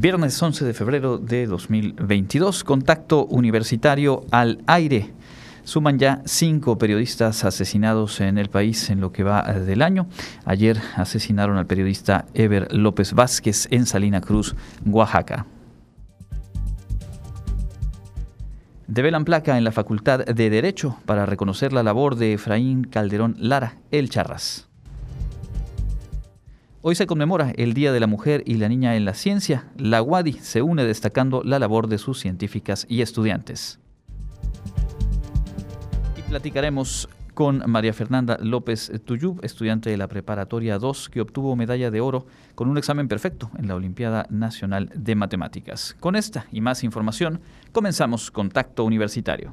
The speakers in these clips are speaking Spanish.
Viernes 11 de febrero de 2022, contacto universitario al aire. Suman ya cinco periodistas asesinados en el país en lo que va del año. Ayer asesinaron al periodista Ever López Vázquez en Salina Cruz, Oaxaca. Develan placa en la Facultad de Derecho para reconocer la labor de Efraín Calderón Lara, el Charras. Hoy se conmemora el Día de la Mujer y la Niña en la Ciencia. La UADI se une destacando la labor de sus científicas y estudiantes. Y platicaremos con María Fernanda López Tuyub, estudiante de la Preparatoria 2, que obtuvo medalla de oro con un examen perfecto en la Olimpiada Nacional de Matemáticas. Con esta y más información, comenzamos Contacto Universitario.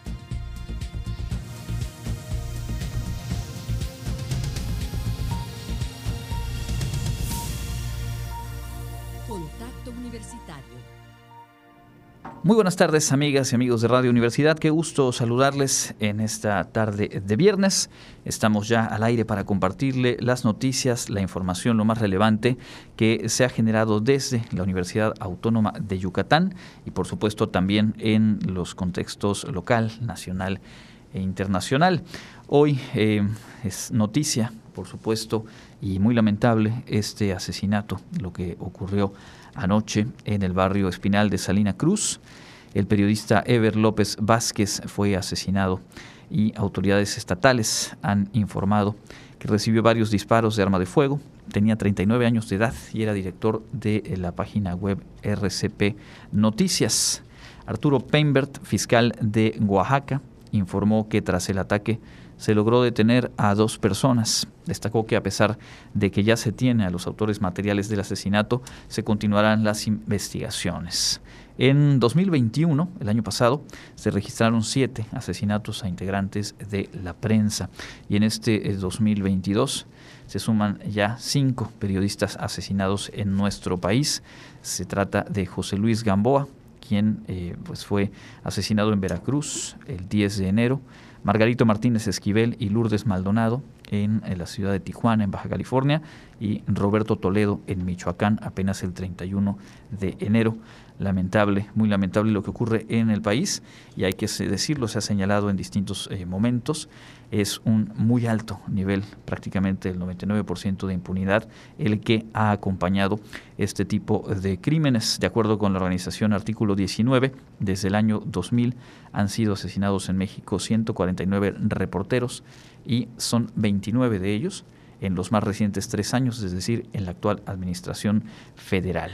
Muy buenas tardes, amigas y amigos de Radio Universidad. Qué gusto saludarles en esta tarde de viernes. Estamos ya al aire para compartirle las noticias, la información, lo más relevante que se ha generado desde la Universidad Autónoma de Yucatán y, por supuesto, también en los contextos local, nacional e internacional. Hoy eh, es noticia, por supuesto, y muy lamentable este asesinato, lo que ocurrió anoche en el barrio Espinal de Salina Cruz. El periodista Ever López Vázquez fue asesinado y autoridades estatales han informado que recibió varios disparos de arma de fuego. Tenía 39 años de edad y era director de la página web RCP Noticias. Arturo Peinbert, fiscal de Oaxaca, informó que tras el ataque se logró detener a dos personas. Destacó que a pesar de que ya se tiene a los autores materiales del asesinato, se continuarán las investigaciones. En 2021, el año pasado, se registraron siete asesinatos a integrantes de la prensa y en este 2022 se suman ya cinco periodistas asesinados en nuestro país. Se trata de José Luis Gamboa, quien eh, pues fue asesinado en Veracruz el 10 de enero, Margarito Martínez Esquivel y Lourdes Maldonado en, la ciudad de Tijuana, en Baja California, y Roberto Toledo en Michoacán apenas el 31 de enero. Lamentable, muy lamentable lo que ocurre en el país y hay que decirlo, se ha señalado en distintos eh, momentos, es un muy alto nivel, prácticamente el 99% de impunidad, el que ha acompañado este tipo de crímenes. De acuerdo con la organización Artículo 19, desde el año 2000 han sido asesinados en México 149 reporteros y son 29 de ellos en los más recientes tres años, es decir, en la actual administración federal.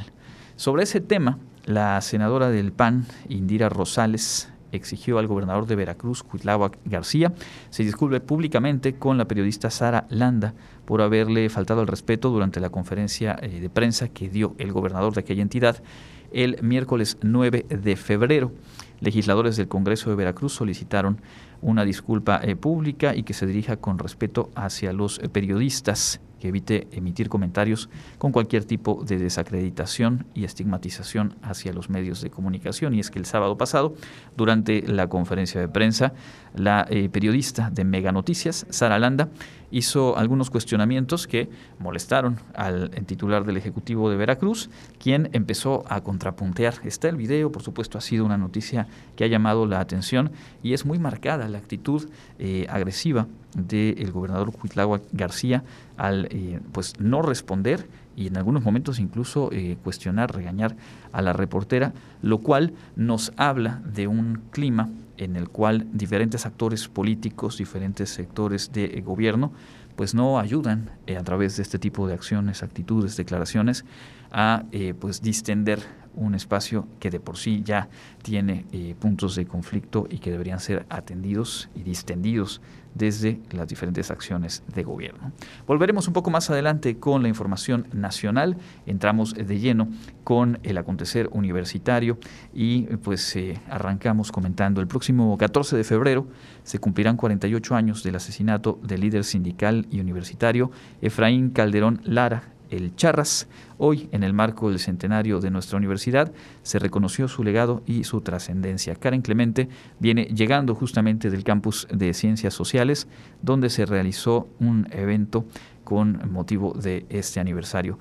Sobre ese tema, la senadora del PAN, Indira Rosales, exigió al gobernador de Veracruz, Cuitláhuac García, se disculpe públicamente con la periodista Sara Landa por haberle faltado al respeto durante la conferencia eh, de prensa que dio el gobernador de aquella entidad el miércoles 9 de febrero. Legisladores del Congreso de Veracruz solicitaron una disculpa eh, pública y que se dirija con respeto hacia los eh, periodistas que evite emitir comentarios con cualquier tipo de desacreditación y estigmatización hacia los medios de comunicación. Y es que el sábado pasado, durante la conferencia de prensa, la eh, periodista de Mega Noticias, Sara Landa, hizo algunos cuestionamientos que molestaron al titular del Ejecutivo de Veracruz, quien empezó a contrapuntear. Está el video, por supuesto, ha sido una noticia que ha llamado la atención y es muy marcada la actitud eh, agresiva del gobernador Cuitláhuac García al eh, pues no responder y en algunos momentos incluso eh, cuestionar, regañar a la reportera, lo cual nos habla de un clima en el cual diferentes actores políticos, diferentes sectores de gobierno, pues no ayudan a través de este tipo de acciones, actitudes, declaraciones a pues distender un espacio que de por sí ya tiene eh, puntos de conflicto y que deberían ser atendidos y distendidos desde las diferentes acciones de gobierno. Volveremos un poco más adelante con la información nacional, entramos de lleno con el acontecer universitario y pues eh, arrancamos comentando el próximo 14 de febrero se cumplirán 48 años del asesinato del líder sindical y universitario Efraín Calderón Lara, el Charras. Hoy, en el marco del centenario de nuestra universidad, se reconoció su legado y su trascendencia. Karen Clemente viene llegando justamente del campus de Ciencias Sociales, donde se realizó un evento con motivo de este aniversario.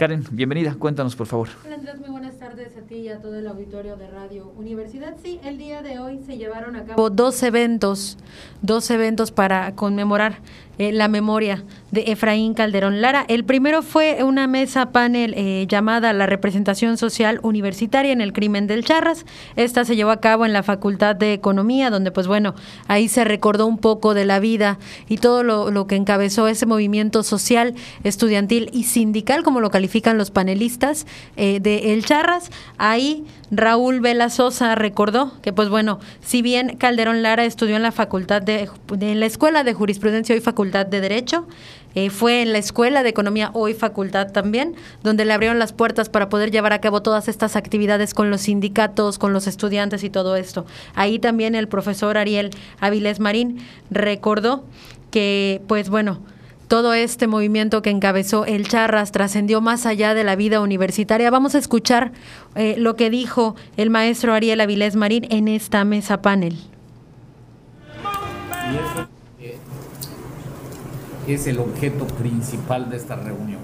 Karen, bienvenida, cuéntanos por favor. Muy buenas tardes a ti y a todo el auditorio de Radio Universidad. Sí, el día de hoy se llevaron a cabo dos eventos, dos eventos para conmemorar eh, la memoria de Efraín Calderón Lara. El primero fue una mesa panel eh, llamada La representación social universitaria en el crimen del Charras. Esta se llevó a cabo en la Facultad de Economía, donde pues bueno, ahí se recordó un poco de la vida y todo lo, que encabezó ese movimiento social, estudiantil y sindical, como lo califican los panelistas eh, de El Charras. Ahí Raúl Vela Sosa recordó que, pues bueno, si bien Calderón Lara estudió en la facultad de, en la Escuela de Jurisprudencia y Facultad de Derecho, eh, fue en la Escuela de Economía, hoy facultad también, donde le abrieron las puertas para poder llevar a cabo todas estas actividades con los sindicatos, con los estudiantes y todo esto. Ahí también el profesor Ariel Avilés Marín recordó que, pues bueno, todo este movimiento que encabezó el Charras trascendió más allá de la vida universitaria. Vamos a escuchar eh, lo que dijo el maestro Ariel Avilés Marín en esta mesa panel. Es el objeto principal de esta reunión.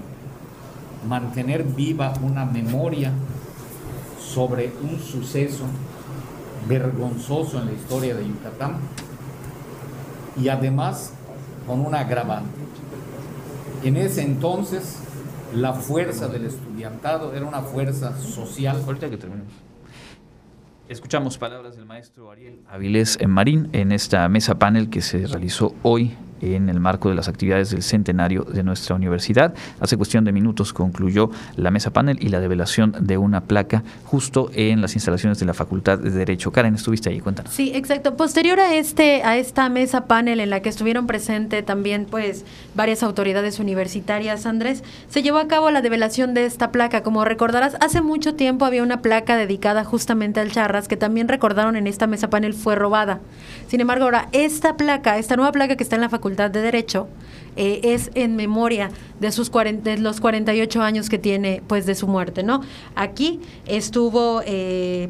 Mantener viva una memoria sobre un suceso vergonzoso en la historia de Yucatán y además con un agravante en ese entonces, la fuerza del estudiantado era una fuerza social. Ahorita que terminemos. Escuchamos palabras del maestro Ariel Avilés Marín en esta mesa panel que se realizó hoy en el marco de las actividades del centenario de nuestra universidad. Hace cuestión de minutos concluyó la mesa panel y la develación de una placa justo en las instalaciones de la Facultad de Derecho. Karen, estuviste ahí, cuéntanos. Sí, exacto. Posterior a este a esta mesa panel en la que estuvieron presentes también pues varias autoridades universitarias, Andrés, se llevó a cabo la develación de esta placa. Como recordarás, hace mucho tiempo había una placa dedicada justamente al Charras que también recordaron en esta mesa panel fue robada. Sin embargo, ahora esta placa, esta nueva placa que está en la Facultad de Derecho, eh, es en memoria de, sus de los 48 años que tiene pues de su muerte, ¿no? Aquí estuvo eh,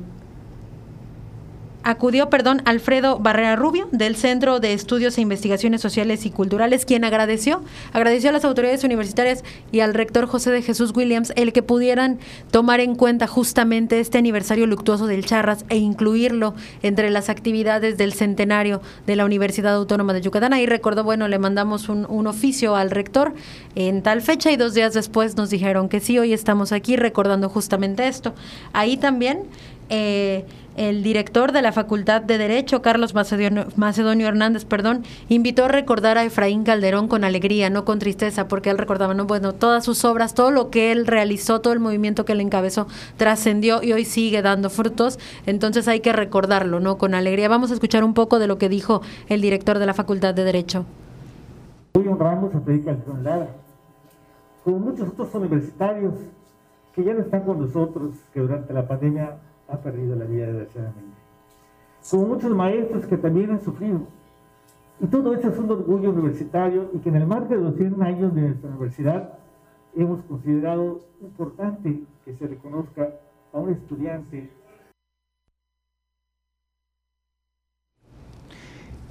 acudió, perdón, Alfredo Barrera Rubio del Centro de Estudios e Investigaciones Sociales y Culturales, quien agradeció, agradeció a las autoridades universitarias y al rector José de Jesús Williams el que pudieran tomar en cuenta justamente este aniversario luctuoso del Charras e incluirlo entre las actividades del centenario de la Universidad Autónoma de Yucatán. Ahí recordó, bueno, le mandamos un, un oficio al rector en tal fecha y dos días después nos dijeron que sí, hoy estamos aquí recordando justamente esto. Ahí también eh, el director de la Facultad de Derecho, Carlos Macedonio, Hernández, perdón, invitó a recordar a Efraín Calderón con alegría, no con tristeza, porque él recordaba, no, bueno, todas sus obras, todo lo que él realizó, todo el movimiento que él encabezó, trascendió y hoy sigue dando frutos, entonces hay que recordarlo, ¿no? Con alegría. Vamos a escuchar un poco de lo que dijo el director de la Facultad de Derecho. Hoy honramos a Efraín Calderón Lara, como muchos otros universitarios que ya no están con nosotros, que durante la pandemia ha perdido la vida desgraciadamente. Como muchos maestros que también han sufrido. Y todo esto es un orgullo universitario y que en el marco de los 100 años de nuestra universidad hemos considerado importante que se reconozca a un estudiante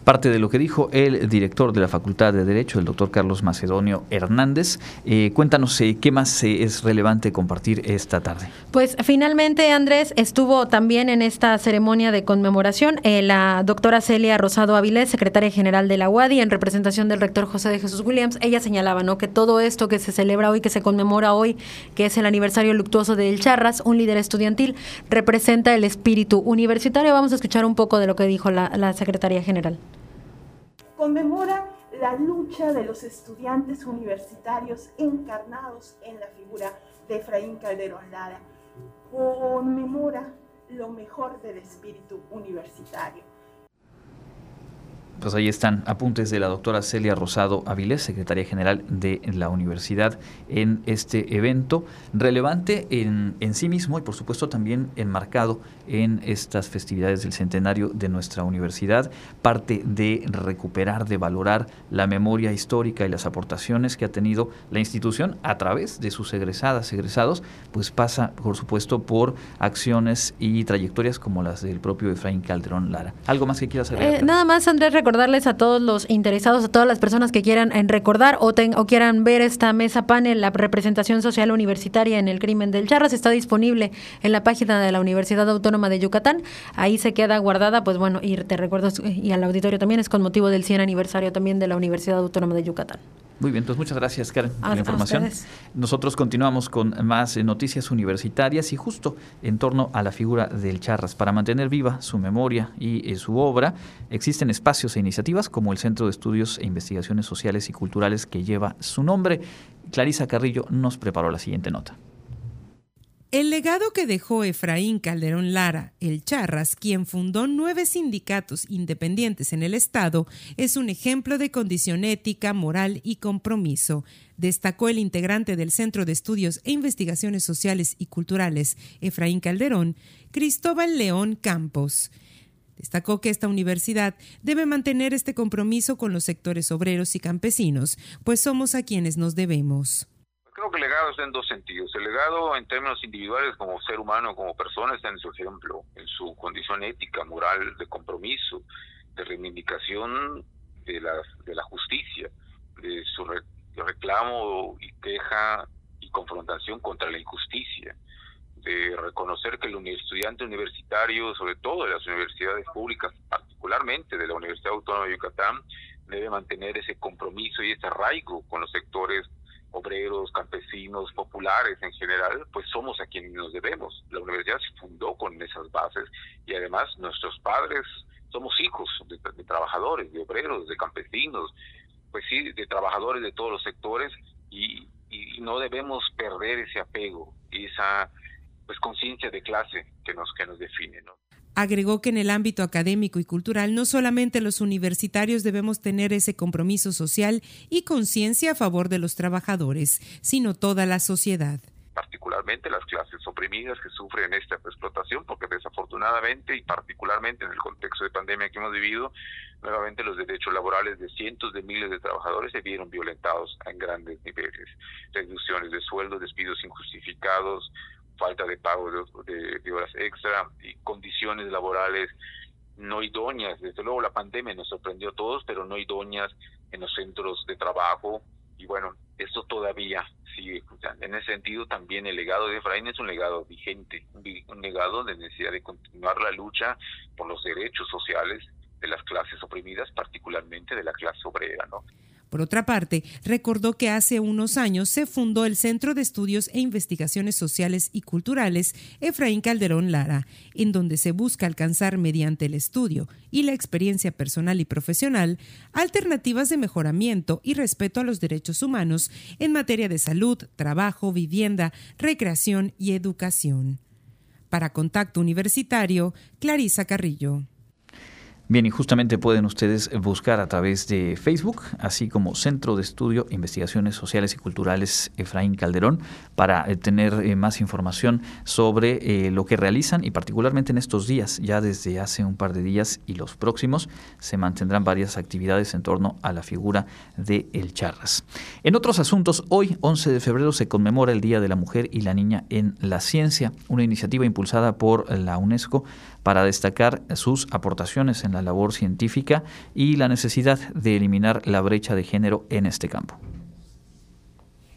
parte de lo que dijo el director de la Facultad de Derecho, el doctor Carlos Macedonio Hernández. Eh, cuéntanos eh, qué más eh, es relevante compartir esta tarde. Pues finalmente, Andrés, estuvo también en esta ceremonia de conmemoración la doctora Celia Rosado Avilés, secretaria general de la UADI, en representación del rector José de Jesús Williams. Ella señalaba ¿no? que todo esto que se celebra hoy, que se conmemora hoy, que es el aniversario luctuoso de El Charras, un líder estudiantil, representa el espíritu universitario. Vamos a escuchar un poco de lo que dijo la, la secretaria general conmemora la lucha de los estudiantes universitarios encarnados en la figura de Efraín Calderón Lara. conmemora lo mejor del espíritu universitario pues ahí están apuntes de la doctora Celia Rosado Avilés, secretaria general de la universidad, en este evento relevante en, en, sí mismo y por supuesto también enmarcado en estas festividades del centenario de nuestra universidad, parte de recuperar, de valorar la memoria histórica y las aportaciones que ha tenido la institución a través de sus egresadas, egresados, pues pasa por supuesto por acciones y trayectorias como las del propio Efraín Calderón Lara. ¿Algo más que quieras agregar? Eh, nada más, Andrés, recordarles a todos los interesados, a todas las personas que quieran en recordar o, o quieran ver esta mesa panel, la representación social universitaria en el crimen del Charras, está disponible en la página de la Universidad Autónoma de Yucatán. Ahí se queda guardada, pues bueno, y te recuerdo, y al auditorio también, es con motivo del 100 aniversario también de la Universidad Autónoma de Yucatán. Muy bien, pues muchas gracias, Karen, por la información. Nosotros continuamos con más eh, noticias universitarias y justo en torno a la figura del Charras. Para mantener viva su memoria y eh, su obra, existen espacios e iniciativas como el Centro de Estudios e Investigaciones Sociales y Culturales que lleva su nombre. Clarisa Carrillo nos preparó la siguiente nota. El legado que dejó Efraín Calderón Lara, el Charras, quien fundó nueve sindicatos independientes en el Estado, es un ejemplo de condición ética, moral y compromiso, destacó el integrante del Centro de Estudios e Investigaciones Sociales y Culturales, Efraín Calderón, Cristóbal León Campos. Destacó que esta universidad debe mantener este compromiso con los sectores obreros y campesinos, pues somos a quienes nos debemos creo que el legado está en dos sentidos. El legado en términos individuales como ser humano, como persona, está en su ejemplo, en su condición ética, moral, de compromiso, de reivindicación de la, de la justicia, de su reclamo y queja y confrontación contra la injusticia, de reconocer que el estudiante universitario, sobre todo de las universidades públicas, particularmente de la Universidad Autónoma de Yucatán, debe mantener ese compromiso y ese arraigo con los sectores obreros, campesinos, populares en general, pues somos a quienes nos debemos. La universidad se fundó con esas bases y además nuestros padres somos hijos de, trabajadores, de obreros, de campesinos, pues sí, de trabajadores de todos los sectores y, no debemos perder ese apego y esa pues conciencia de clase que nos que nos define, ¿no? Agregó que en el ámbito académico y cultural no solamente los universitarios debemos tener ese compromiso social y conciencia a favor de los trabajadores, sino toda la sociedad particularmente las clases oprimidas que sufren esta explotación, porque desafortunadamente y particularmente en el contexto de pandemia que hemos vivido, nuevamente los derechos laborales de cientos de miles de trabajadores se vieron violentados en grandes niveles. Reducciones de sueldos, despidos injustificados, falta de pago de, horas extra y condiciones laborales no idóneas. Desde luego la pandemia nos sorprendió a todos, pero no idóneas en los centros de trabajo. Y bueno, esto todavía sigue. En ese sentido, también el legado de Efraín es un legado vigente, un legado de necesidad de continuar la lucha por los derechos sociales de las clases oprimidas, particularmente de la clase obrera, ¿no? Por otra parte, recordó que hace unos años se fundó el Centro de Estudios e Investigaciones Sociales y Culturales Efraín Calderón Lara, en donde se busca alcanzar mediante el estudio y la experiencia personal y profesional alternativas de mejoramiento y respeto a los derechos humanos en materia de salud, trabajo, vivienda, recreación y educación. Para Contacto Universitario, Clarisa Carrillo. Bien, y justamente pueden ustedes buscar a través de Facebook, así como Centro de Estudio, Investigaciones Sociales y Culturales Efraín Calderón, para eh, tener eh, más información sobre eh, lo que realizan y particularmente en estos días, ya desde hace un par de días y los próximos, se mantendrán varias actividades en torno a la figura de El Charras. En otros asuntos, hoy, 11 de febrero, se conmemora el Día de la Mujer y la Niña en la Ciencia, una iniciativa impulsada por la UNESCO para destacar sus aportaciones en la labor científica y la necesidad de eliminar la brecha de género en este campo.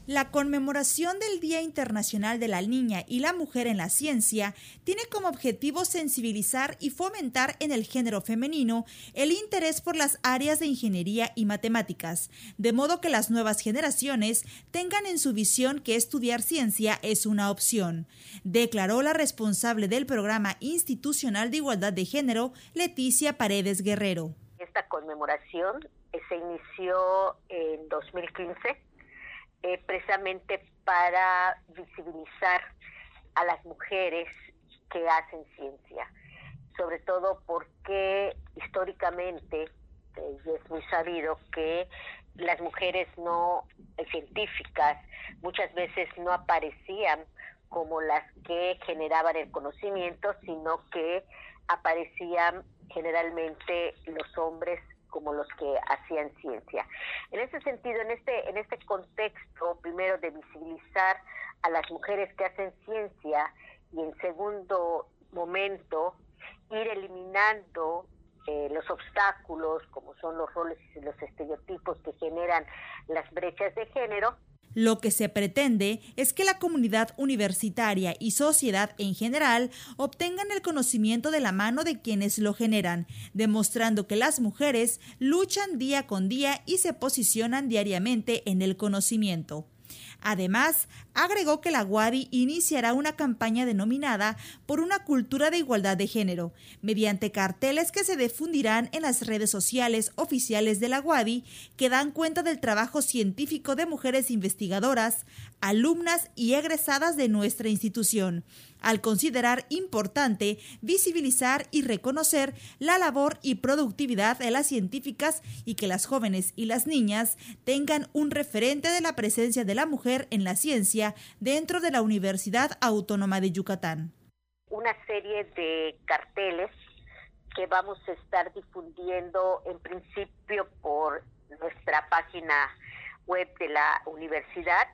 La conmemoración del Día Internacional de la Niña y la Mujer en la Ciencia tiene como objetivo sensibilizar y fomentar en el género femenino el interés por las áreas de ingeniería y matemáticas, de modo que las nuevas generaciones tengan en su visión que estudiar ciencia es una opción, declaró la responsable del Programa Institucional de Igualdad de Género, Leticia Paredes Guerrero. Esta conmemoración se inició en 2015 eh, precisamente para visibilizar a las mujeres que hacen ciencia, sobre todo porque históricamente eh, es muy sabido que las mujeres no eh, científicas muchas veces no aparecían como las que generaban el conocimiento, sino que aparecían generalmente los hombres como los que hacían ciencia. En ese sentido, en este, en este contexto, primero de visibilizar a las mujeres que hacen ciencia y en segundo momento, ir eliminando eh, los obstáculos, como son los roles y los estereotipos que generan las brechas de género, lo que se pretende es que la comunidad universitaria y sociedad en general obtengan el conocimiento de la mano de quienes lo generan, demostrando que las mujeres luchan día con día y se posicionan diariamente en el conocimiento. Además, agregó que la WADI iniciará una campaña denominada por una cultura de igualdad de género, mediante carteles que se difundirán en las redes sociales oficiales de la WADI que dan cuenta del trabajo científico de mujeres investigadoras, alumnas y egresadas de nuestra institución al considerar importante visibilizar y reconocer la labor y productividad de las científicas y que las jóvenes y las niñas tengan un referente de la presencia de la mujer en la ciencia dentro de la Universidad Autónoma de Yucatán. Una serie de carteles que vamos a estar difundiendo en principio por nuestra página web de la universidad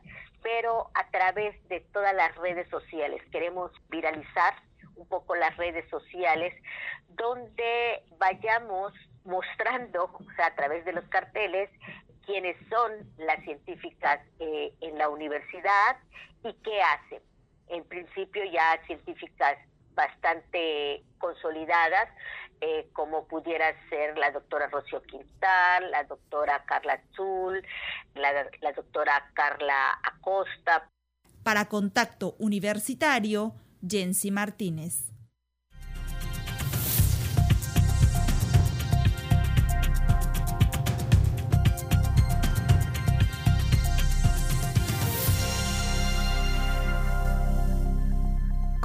pero a través de todas las redes sociales. Queremos viralizar un poco las redes sociales donde vayamos mostrando, o sea, a través de los carteles, quiénes son las científicas eh, en la universidad y qué hacen. En principio ya científicas bastante consolidadas, eh, como pudiera ser la doctora Rocío Quintal, la doctora Carla Azul, la, la doctora Carla Acosta. Para Contacto Universitario, Jensi Martínez.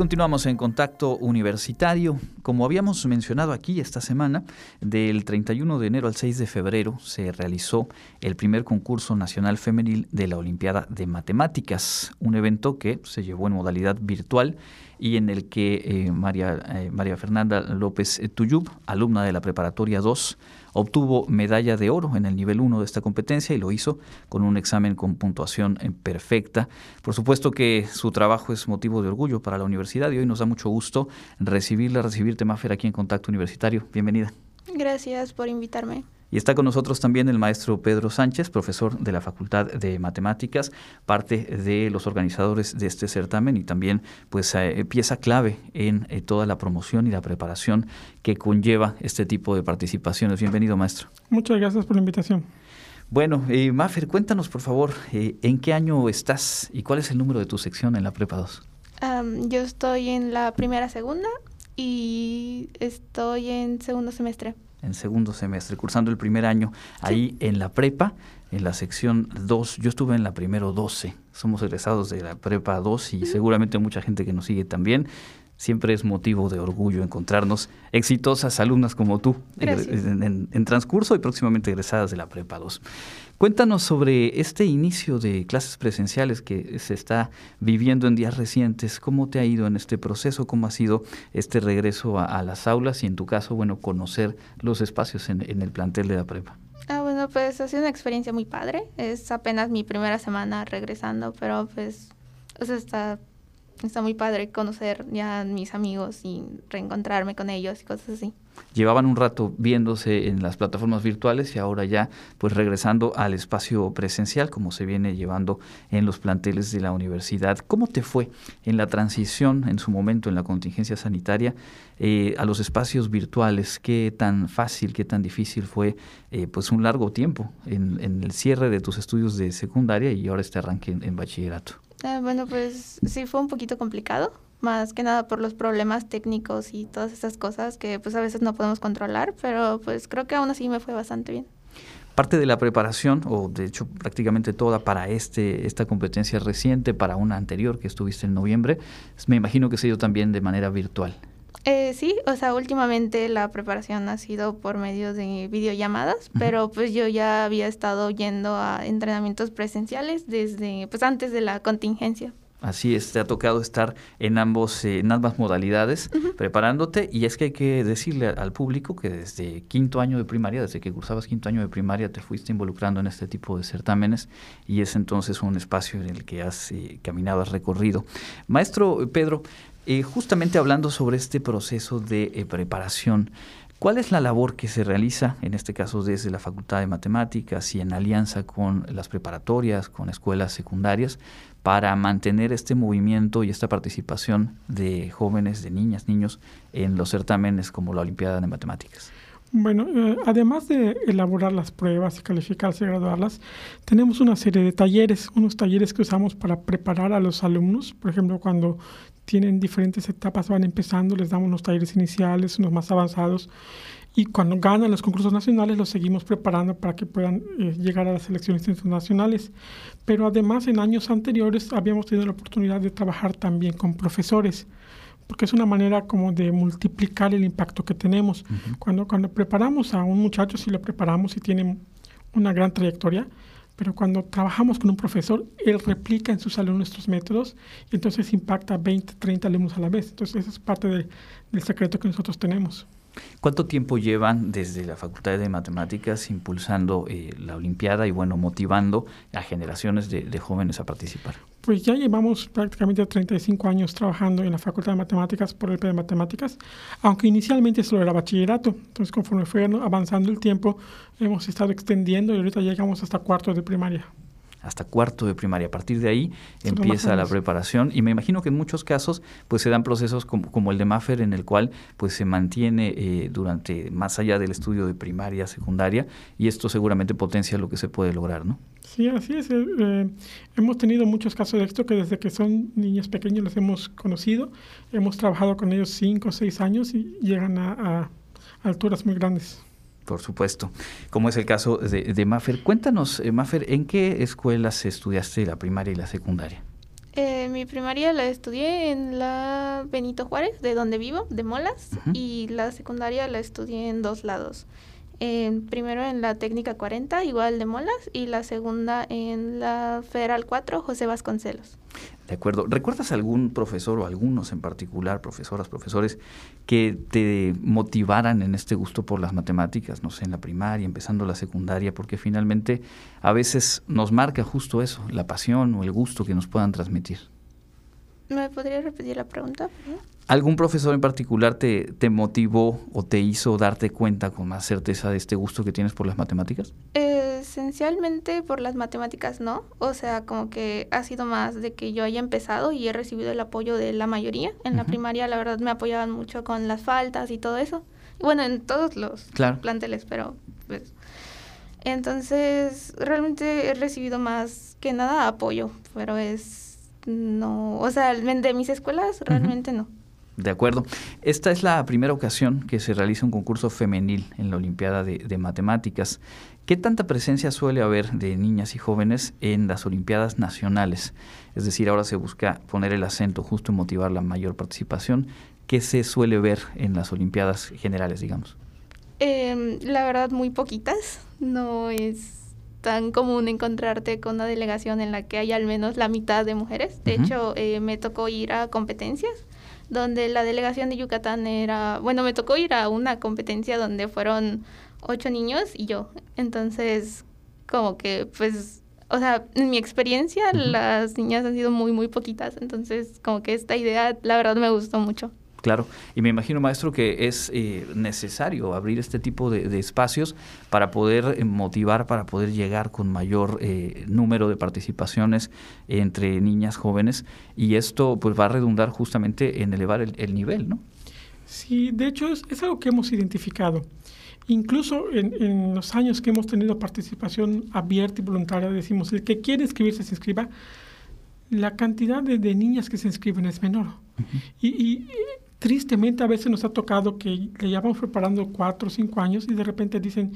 Continuamos en contacto universitario. Como habíamos mencionado aquí esta semana, del 31 de enero al 6 de febrero se realizó el primer concurso nacional femenil de la Olimpiada de Matemáticas, un evento que se llevó en modalidad virtual y en el que eh, María, eh, María Fernanda López Tuyub, alumna de la Preparatoria 2, Obtuvo medalla de oro en el nivel 1 de esta competencia y lo hizo con un examen con puntuación eh, perfecta. Por supuesto que su trabajo es motivo de orgullo para la universidad y hoy nos da mucho gusto recibirla, recibirte, Mafer, aquí en Contacto Universitario. Bienvenida. Gracias por invitarme. Y está con nosotros también el maestro Pedro Sánchez, profesor de la Facultad de Matemáticas, parte de los organizadores de este certamen y también pues eh, pieza clave en eh, toda la promoción y la preparación que conlleva este tipo de participaciones. Bienvenido, maestro. Muchas gracias por la invitación. Bueno, eh, Mafer, cuéntanos por favor, eh, ¿en qué año estás y cuál es el número de tu sección en la Prepa 2? yo estoy en la primera segunda y estoy en segundo semestre en segundo semestre, cursando el primer año ahí en la prepa, en la sección 2. Yo estuve en la primero 12. Somos egresados de la prepa 2 y seguramente mucha gente que nos sigue también. Siempre es motivo de orgullo encontrarnos exitosas alumnas como tú en, en, transcurso y próximamente egresadas de la Prepa 2. Cuéntanos sobre este inicio de clases presenciales que se está viviendo en días recientes. ¿Cómo te ha ido en este proceso? ¿Cómo ha sido este regreso a, las aulas y en tu caso, bueno, conocer los espacios en, el plantel de la prepa? Ah, bueno, pues ha sido una experiencia muy padre. Es apenas mi primera semana regresando, pero pues, o sea, está muy padre conocer ya mis amigos y reencontrarme con ellos y cosas así. Llevaban un rato viéndose en las plataformas virtuales y ahora ya pues regresando al espacio presencial como se viene llevando en los planteles de la universidad. ¿Cómo te fue en la transición en su momento en la contingencia sanitaria eh, a los espacios virtuales? ¿Qué tan fácil, qué tan difícil fue eh, pues un largo tiempo en, el cierre de tus estudios de secundaria y ahora este arranque en bachillerato? Ah, bueno, pues sí fue un poquito complicado, más que nada por los problemas técnicos y todas esas cosas que pues a veces no podemos controlar, pero pues creo que aún así me fue bastante bien. parte de la preparación, o de hecho prácticamente toda para este, esta competencia reciente, para una anterior que estuviste en noviembre, me imagino que se dio también de manera virtual. Eh, sí, o sea, últimamente la preparación ha sido por medio de videollamadas, pero pues yo ya había estado yendo a entrenamientos presenciales desde, pues antes de la contingencia. Así es, te ha tocado estar en ambos, eh, en ambas modalidades, preparándote, y es que hay que decirle al público que desde quinto año de primaria, desde que cursabas quinto año de primaria, te fuiste involucrando en este tipo de certámenes, y es entonces un espacio en el que has eh, caminado, has recorrido. Maestro Pedro, eh, justamente hablando sobre este proceso de preparación, ¿Cuál es la labor que se realiza, en este caso desde la Facultad de Matemáticas y en alianza con las preparatorias, con escuelas secundarias, para mantener este movimiento y esta participación de jóvenes, de niñas, niños en los certámenes como la Olimpiada de Matemáticas? Bueno, eh, además de elaborar las pruebas y calificarse y graduarlas, tenemos una serie de talleres, unos talleres que usamos para preparar a los alumnos. Por ejemplo, cuando tienen diferentes etapas, van empezando, les damos unos talleres iniciales, unos más avanzados, y cuando ganan los concursos nacionales los seguimos preparando para que puedan eh, llegar a las selecciones internacionales. Pero además en años anteriores habíamos tenido la oportunidad de trabajar también con profesores, porque es una manera como de multiplicar el impacto que tenemos. cuando, cuando preparamos a un muchacho, si lo preparamos y tiene una gran trayectoria, pero cuando trabajamos con un profesor, él replica en sus alumnos nuestros métodos y entonces impacta a 20, 30 alumnos a la vez. Entonces, esa es parte del secreto que nosotros tenemos. ¿Cuánto tiempo llevan desde la Facultad de Matemáticas impulsando eh, la Olimpiada y bueno, motivando a generaciones de, jóvenes a participar? Pues ya llevamos prácticamente 35 años trabajando en la Facultad de Matemáticas por el P de Matemáticas, aunque inicialmente solo era bachillerato. Entonces, conforme fue avanzando el tiempo, hemos estado extendiendo y ahorita llegamos hasta cuarto de primaria hasta cuarto de primaria. A partir de ahí empieza la preparación y me imagino que en muchos casos pues se dan procesos como, el de Maffer en el cual pues se mantiene eh, durante más allá del estudio de primaria, secundaria y esto seguramente potencia lo que se puede lograr, ¿no? Sí, así es. Eh, eh, hemos tenido muchos casos de esto que desde que son niños pequeños los hemos conocido, hemos trabajado con ellos cinco o seis años y llegan a alturas muy grandes. Por supuesto, como es el caso de, de Maffer. Cuéntanos, eh, Maffer, ¿en qué escuelas estudiaste la primaria y la secundaria? Eh, mi primaria la estudié en la Benito Juárez, de donde vivo, de Molas, y la secundaria la estudié en dos lados. primero en la técnica 40, igual de Molas, y la segunda en la Federal 4, José Vasconcelos. De acuerdo. ¿Recuerdas algún profesor o algunos en particular, profesoras, profesores, que te motivaran en este gusto por las matemáticas, no sé, en la primaria, empezando la secundaria, porque finalmente a veces nos marca justo eso, la pasión o el gusto que nos puedan transmitir? ¿Me podría repetir la pregunta? ¿Algún profesor en particular te, te motivó o te hizo darte cuenta con más certeza de este gusto que tienes por las matemáticas? Esencialmente por las matemáticas no, o sea, como que ha sido más de que yo haya empezado y he recibido el apoyo de la mayoría. En la primaria la verdad me apoyaban mucho con las faltas y todo eso. Bueno, en todos los planteles, pero pues... Entonces, realmente he recibido más que nada apoyo, pero es... No, o sea, de mis escuelas realmente no. De acuerdo. Esta es la primera ocasión que se realiza un concurso femenil en la Olimpiada de, Matemáticas. ¿Qué tanta presencia suele haber de niñas y jóvenes en las Olimpiadas nacionales? Es decir, ahora se busca poner el acento justo en motivar la mayor participación. ¿Qué se suele ver en las Olimpiadas generales, digamos? Em, la verdad, muy poquitas. No es tan común encontrarte con una delegación en la que hay al menos la mitad de mujeres. De hecho, eh, me tocó ir a competencias donde la delegación de Yucatán era, bueno, me tocó ir a una competencia donde fueron ocho niños y yo. Entonces, como que, pues, o sea, en mi experiencia, las niñas han sido muy, muy poquitas. Entonces, como que esta idea, la verdad, me gustó mucho. Claro, y me imagino, maestro, que es eh, necesario abrir este tipo de, espacios para poder eh, motivar, para poder llegar con mayor eh, número de participaciones entre niñas jóvenes, y esto pues va a redundar justamente en elevar el, nivel, ¿no? Sí, de hecho es, algo que hemos identificado. Incluso en, los años que hemos tenido participación abierta y voluntaria, decimos, el que quiere inscribirse se inscriba, la cantidad de, niñas que se inscriben es menor. y, tristemente a veces nos ha tocado que le llevamos preparando cuatro o cinco años y de repente dicen,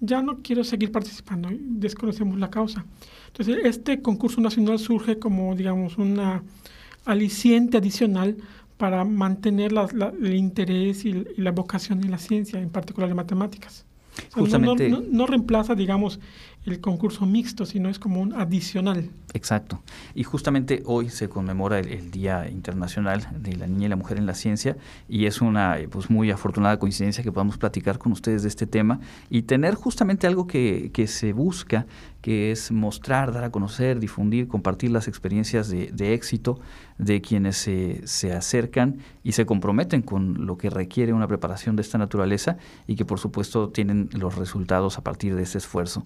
ya no quiero seguir participando, desconocemos la causa. Entonces, este concurso nacional surge como, digamos, una aliciente adicional para mantener el interés y, la vocación en la ciencia, en particular en matemáticas. Justamente, no, reemplaza, digamos, el concurso mixto, sino es como un adicional. Exacto. Y justamente hoy se conmemora el, Día Internacional de la Niña y la Mujer en la Ciencia y es una pues muy afortunada coincidencia que podamos platicar con ustedes de este tema y tener justamente algo que, que se busca que es mostrar, dar a conocer, difundir, compartir las experiencias de, de éxito de quienes se, se, acercan y se comprometen con lo que requiere una preparación de esta naturaleza y que por supuesto tienen los resultados a partir de ese esfuerzo.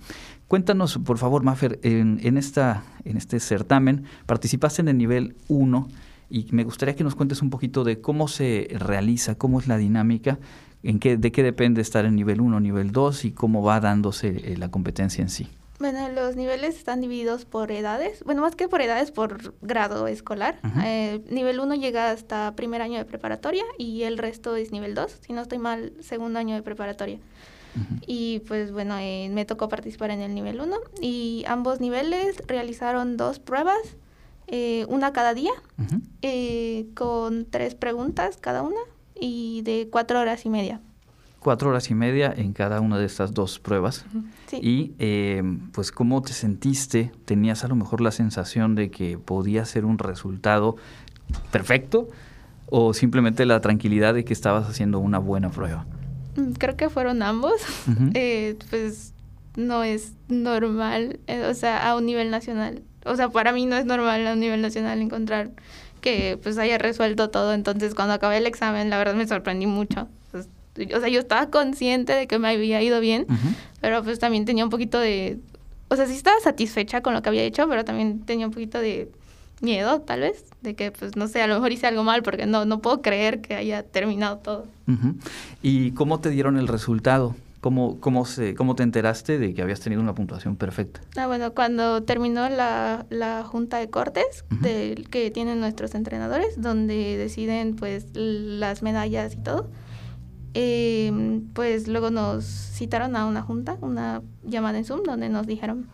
Cuéntanos, por favor, Mafer, en, en, esta, en este certamen participaste en el nivel 1 y me gustaría que nos cuentes un poquito de cómo se realiza, cómo es la dinámica, en qué, de qué depende estar en nivel 1, nivel 2 y cómo va dándose eh, la competencia en sí. Bueno, los niveles están divididos por edades, bueno, más que por edades, por grado escolar. Eh, nivel 1 llega hasta primer año de preparatoria y el resto es nivel 2, si no estoy mal, segundo año de preparatoria. Y pues bueno, eh, me tocó participar en el nivel 1 y ambos niveles realizaron dos pruebas, eh, una cada día, con tres preguntas cada una y de cuatro horas y media. Cuatro horas y media en cada una de estas dos pruebas. Y eh, pues cómo te sentiste, tenías a lo mejor la sensación de que podía ser un resultado perfecto o simplemente la tranquilidad de que estabas haciendo una buena prueba. Mm, creo que fueron ambos. Eh, pues no es normal, eh, o sea, a un nivel nacional. O sea, para mí no es normal a un nivel nacional encontrar que pues haya resuelto todo. Entonces, cuando acabé el examen, la verdad me sorprendí mucho o sea, yo estaba consciente de que me había ido bien, pero pues también tenía un poquito de, o sea, sí estaba satisfecha con lo que había hecho, pero también tenía un poquito de miedo, tal vez, de que, pues, no sé, a lo mejor hice algo mal porque no, no puedo creer que haya terminado todo. ¿Y cómo te dieron el resultado? ¿Cómo, cómo, se, ¿Cómo te enteraste de que habías tenido una puntuación perfecta? Ah, bueno, cuando terminó la, la junta de cortes del, que tienen nuestros entrenadores, donde deciden pues las medallas y todo, eh, pues luego nos citaron a una junta, una llamada en Zoom, donde nos dijeron.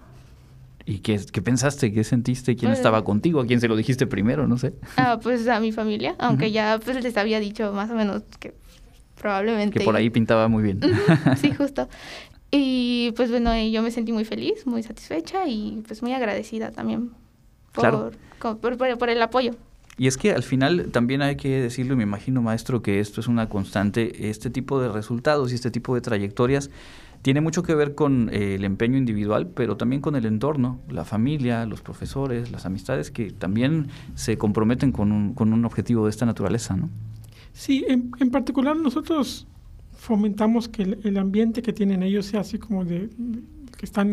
¿Y qué, qué pensaste? ¿Qué sentiste? ¿Quién pues estaba contigo? ¿A quién se lo dijiste primero? No sé. Ah, pues a mi familia, aunque ya pues les había dicho más o menos que probablemente... Que por ahí pintaba muy bien. sí, justo. Y pues bueno, yo me sentí muy feliz, muy satisfecha y pues muy agradecida también por, por, por el apoyo. Y es que al final también hay que decirlo, y me imagino, maestro, que esto es una constante, este tipo de resultados y este tipo de trayectorias tiene mucho que ver con eh, el empeño individual, pero también con el entorno, la familia, los profesores, las amistades, que también se comprometen con un, con un objetivo de esta naturaleza, ¿no? Sí, en, en particular nosotros fomentamos que el, ambiente que tienen ellos sea así como de, que están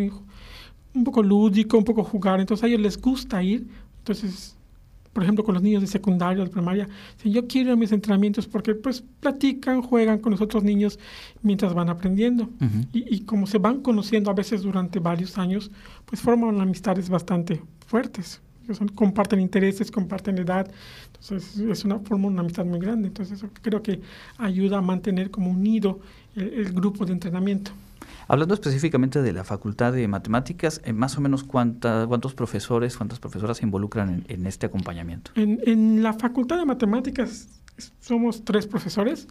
un poco lúdico, un poco jugar, entonces a ellos les gusta ir, entonces por ejemplo, con los niños de secundaria, de primaria, si yo quiero mis entrenamientos porque pues platican, juegan con los otros niños mientras van aprendiendo. y, y, como se van conociendo a veces durante varios años, pues forman amistades bastante fuertes. comparten intereses, comparten edad, entonces es una forma una amistad muy grande. Entonces eso creo que ayuda a mantener como unido el grupo de entrenamiento. Hablando específicamente de la Facultad de Matemáticas, eh, más o menos cuánta, cuántos profesores, cuántas profesoras se involucran en, este acompañamiento. En, la Facultad de Matemáticas somos tres profesores.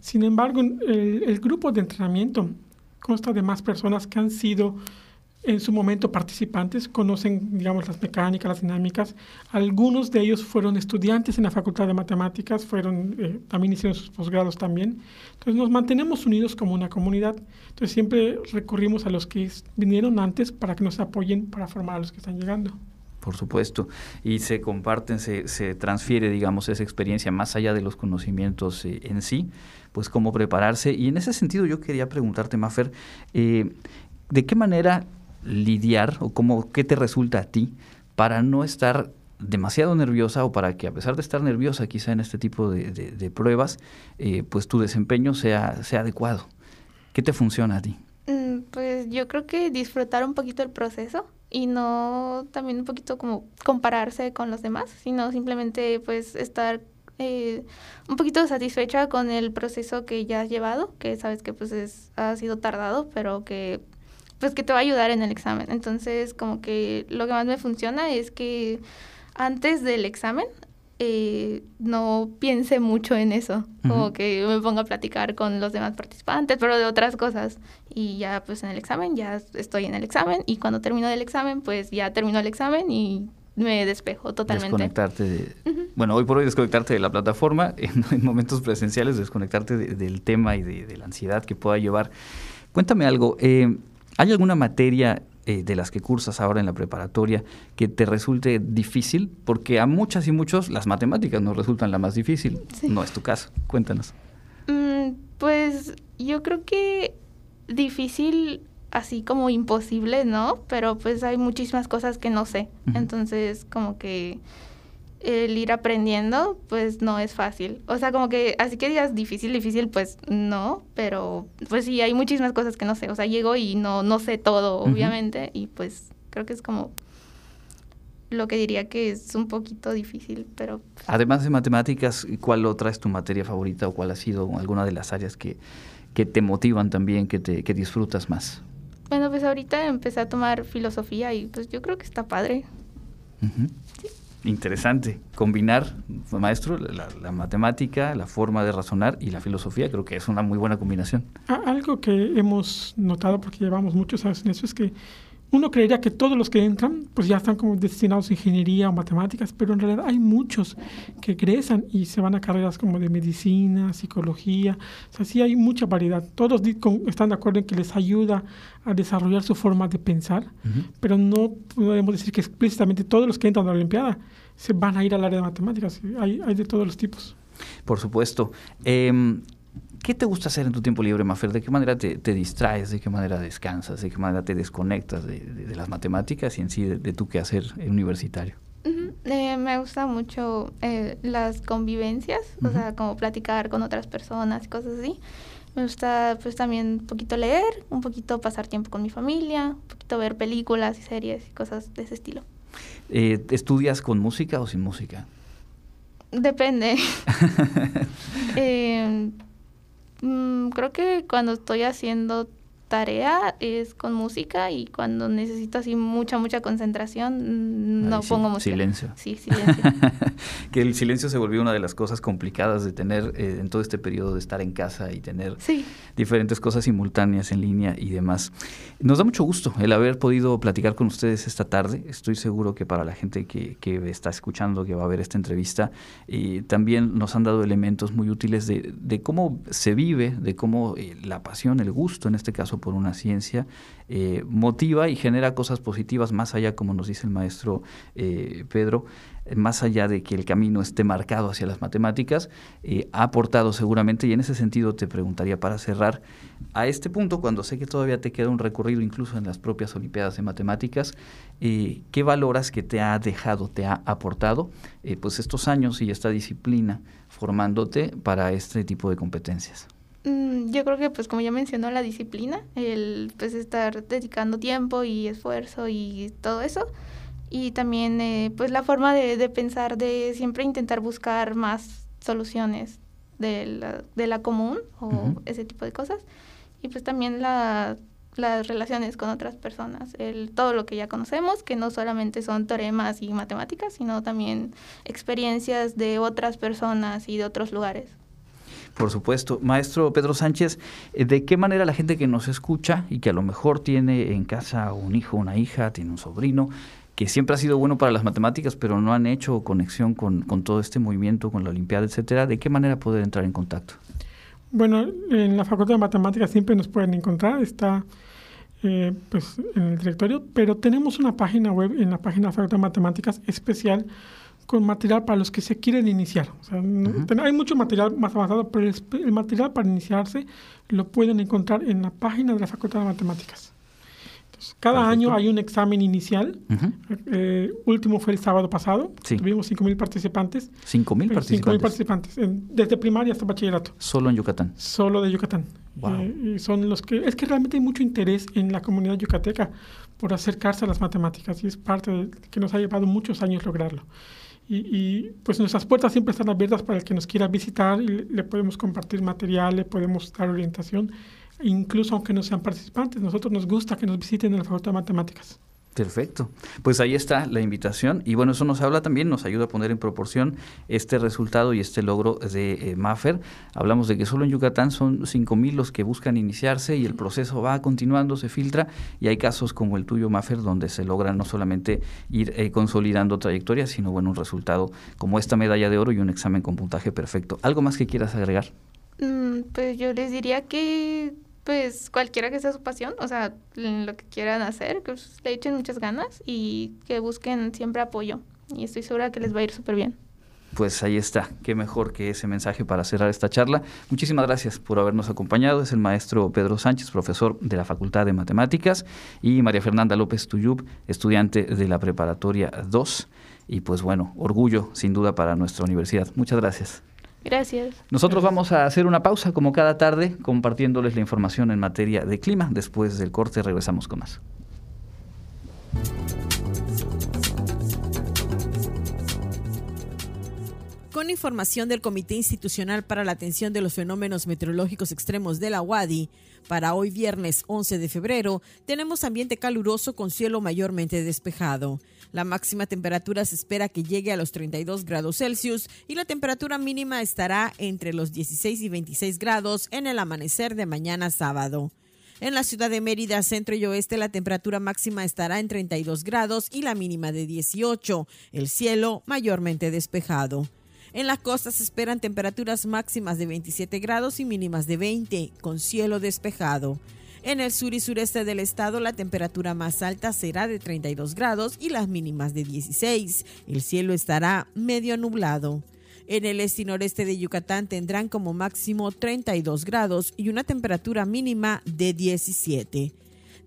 Sin embargo, el, el, grupo de entrenamiento consta de más personas que han sido en su momento participantes, conocen, digamos, las mecánicas, las dinámicas. Algunos de ellos fueron estudiantes en la Facultad de Matemáticas, fueron, eh, también hicieron sus posgrados también. Entonces nos mantenemos unidos como una comunidad. Entonces siempre recurrimos a los que vinieron antes para que nos apoyen para formar a los que están llegando. Por supuesto, y se comparten, se, se transfiere, digamos, esa experiencia más allá de los conocimientos eh, en sí, pues cómo prepararse. Y en ese sentido yo quería preguntarte, Mafer, eh, ¿de qué manera lidiar o cómo, qué te resulta a ti para no estar demasiado nerviosa o para que a pesar de estar nerviosa quizá en este tipo de, pruebas, eh, pues tu desempeño sea, sea adecuado. ¿Qué te funciona a ti? Mm, pues yo creo que disfrutar un poquito el proceso y no también un poquito como compararse con los demás, sino simplemente pues estar eh, un poquito satisfecha con el proceso que ya has llevado, que sabes que pues es, ha sido tardado, pero que pues que te va a ayudar en el examen. Entonces, como que lo que más me funciona es que antes del examen eh, no piense mucho en eso, como que me ponga a platicar con los demás participantes, pero de otras cosas. Y ya pues en el examen, ya estoy en el examen y cuando termino del examen, pues ya termino el examen y me despejo totalmente. Desconectarte de, bueno, hoy por hoy desconectarte de la plataforma, en, momentos presenciales desconectarte del tema y de, la ansiedad que pueda llevar. Cuéntame algo, eh, ¿hay alguna materia eh, de las que cursas ahora en la preparatoria que te resulte difícil? Porque a muchas y muchos las matemáticas nos resultan la más difícil. No es tu caso. Cuéntanos. Mm, pues yo creo que difícil así como imposible, ¿no? Pero pues hay muchísimas cosas que no sé. Entonces, como que el ir aprendiendo, pues no es fácil. O sea, como que, así que digas difícil, difícil, pues no, pero pues sí, hay muchísimas cosas que no sé. O sea, llego y no, no sé todo, obviamente, y pues creo que es como lo que diría que es un poquito difícil, pero... Además de matemáticas, ¿cuál otra es tu materia favorita o cuál ha sido alguna de las áreas que, que te motivan también, que, te, que disfrutas más? Bueno, pues ahorita empecé a tomar filosofía y pues yo creo que está padre. Interesante. Combinar, maestro, la, matemática, la forma de razonar y la filosofía, creo que es una muy buena combinación. Algo que hemos notado, porque llevamos muchos años en eso, es que uno creería que todos los que entran pues ya están como destinados a ingeniería o matemáticas, pero en realidad hay muchos que egresan y se van a carreras como de medicina, psicología, o sea, sí hay mucha variedad. Todos están de acuerdo en que les ayuda a desarrollar su forma de pensar, pero no podemos decir que explícitamente todos los que entran a la Olimpiada se van a ir al área de matemáticas, hay, hay de todos los tipos. Por supuesto. Eh, ¿Qué te gusta hacer en tu tiempo libre, Mafer? ¿De qué manera te, distraes? ¿De qué manera descansas? ¿De qué manera te desconectas de, las matemáticas y en sí de, tu quehacer universitario? Eh, me gusta mucho eh, las convivencias, o sea, como platicar con otras personas y cosas así. Me gusta pues también un poquito leer, un poquito pasar tiempo con mi familia, un poquito ver películas y series y cosas de ese estilo. Eh, ¿Estudias con música o sin música? Depende. Mm, creo que cuando estoy haciendo tarea es con música y cuando necesito así mucha, mucha concentración, mm, no pongo música. Silencio. Sí, silencio. que el silencio se volvió una de las cosas complicadas de tener eh, en todo este periodo de estar en casa y tener diferentes cosas simultáneas en línea y demás. Nos da mucho gusto el haber podido platicar con ustedes esta tarde. Estoy seguro que para la gente que, que está escuchando, que va a ver esta entrevista, eh, también nos han dado elementos muy útiles de, de cómo se vive, de cómo eh, la pasión, el gusto en este caso, por una ciencia, eh, motiva y genera cosas positivas más allá, como nos dice el maestro eh, Pedro, más allá de que el camino esté marcado hacia las matemáticas, eh, ha aportado seguramente, y en ese sentido te preguntaría para cerrar, a este punto, cuando sé que todavía te queda un recorrido incluso en las propias Olimpiadas de Matemáticas, ¿qué valoras que te ha dejado, te ha aportado pues estos años y esta disciplina formándote para este tipo de competencias? Mm, yo creo que, pues como ya mencionó, la disciplina, el pues estar dedicando tiempo y esfuerzo y todo eso. Y también, eh, pues la forma de, de, pensar, de siempre intentar buscar más soluciones de la, de la común o ese tipo de cosas. Y pues también la, las relaciones con otras personas, el, todo lo que ya conocemos, que no solamente son teoremas y matemáticas, sino también experiencias de otras personas y de otros lugares. Por supuesto. Maestro Pedro Sánchez, eh, ¿de qué manera la gente que nos escucha y que a lo mejor tiene en casa un hijo, una hija, tiene un sobrino, que siempre ha sido bueno para las matemáticas, pero no han hecho conexión con, todo este movimiento, con la Olimpiada, etcétera, ¿de qué manera poder entrar en contacto? Bueno, en la Facultad de Matemáticas siempre nos pueden encontrar, está eh, pues en el directorio, pero tenemos una página web en la página de la Facultad de Matemáticas especial con material para los que se quieren iniciar. Hay mucho material más avanzado, pero el, material para iniciarse lo pueden encontrar en la página de la Facultad de Matemáticas. cada año hay un examen inicial. Eh, último fue el sábado pasado. Tuvimos 5.000 participantes. ¿5.000 participantes? 5.000 participantes, desde primaria hasta bachillerato. ¿Solo en Yucatán? Solo de Yucatán. Eh, y son los que... Es que realmente hay mucho interés en la comunidad yucateca por acercarse a las matemáticas y es parte de que nos ha llevado muchos años lograrlo. Y, pues nuestras puertas siempre están abiertas para el que nos quiera visitar y le, podemos compartir material, le podemos dar orientación. incluso aunque no sean participantes. Nosotros nos gusta que nos visiten en la Facultad de Matemáticas. Perfecto. Pues ahí está la invitación y bueno, eso nos habla también, nos ayuda a poner en proporción este resultado y este logro de eh, Maffer. Hablamos de que solo en Yucatán son 5.000 los que buscan iniciarse y el proceso va continuando, se filtra y hay casos como el tuyo, Maffer, donde se logra no solamente ir eh, consolidando trayectorias, sino bueno, un resultado como esta medalla de oro y un examen con puntaje perfecto. ¿Algo más que quieras agregar? Mm, pues yo les diría que pues cualquiera que sea su pasión, o sea, lo que quieran hacer, que pues, le echen muchas ganas y que busquen siempre apoyo. Y estoy segura que les va a ir súper bien. Pues ahí está, qué mejor que ese mensaje para cerrar esta charla. Muchísimas gracias por habernos acompañado. Es el maestro Pedro Sánchez, profesor de la Facultad de Matemáticas, y María Fernanda López Tuyub, estudiante de la Preparatoria 2. Y pues bueno, orgullo sin duda para nuestra universidad. Muchas gracias. Gracias. Nosotros vamos a hacer una pausa como cada tarde compartiéndoles la información en materia de clima. Después del corte regresamos con más. Con información del Comité Institucional para la Atención de los Fenómenos Meteorológicos Extremos de la UADI, para hoy viernes 11 de febrero tenemos ambiente caluroso con cielo mayormente despejado. La máxima temperatura se espera que llegue a los 32 grados Celsius y la temperatura mínima estará entre los 16 y 26 grados en el amanecer de mañana sábado. En la ciudad de Mérida, centro y oeste, la temperatura máxima estará en 32 grados y la mínima de 18. El cielo mayormente despejado. En la costa se esperan temperaturas máximas de 27 grados y mínimas de 20, con cielo despejado. En el sur y sureste del estado la temperatura más alta será de 32 grados y las mínimas de 16. El cielo estará medio nublado. En el este y noreste de Yucatán tendrán como máximo 32 grados y una temperatura mínima de 17.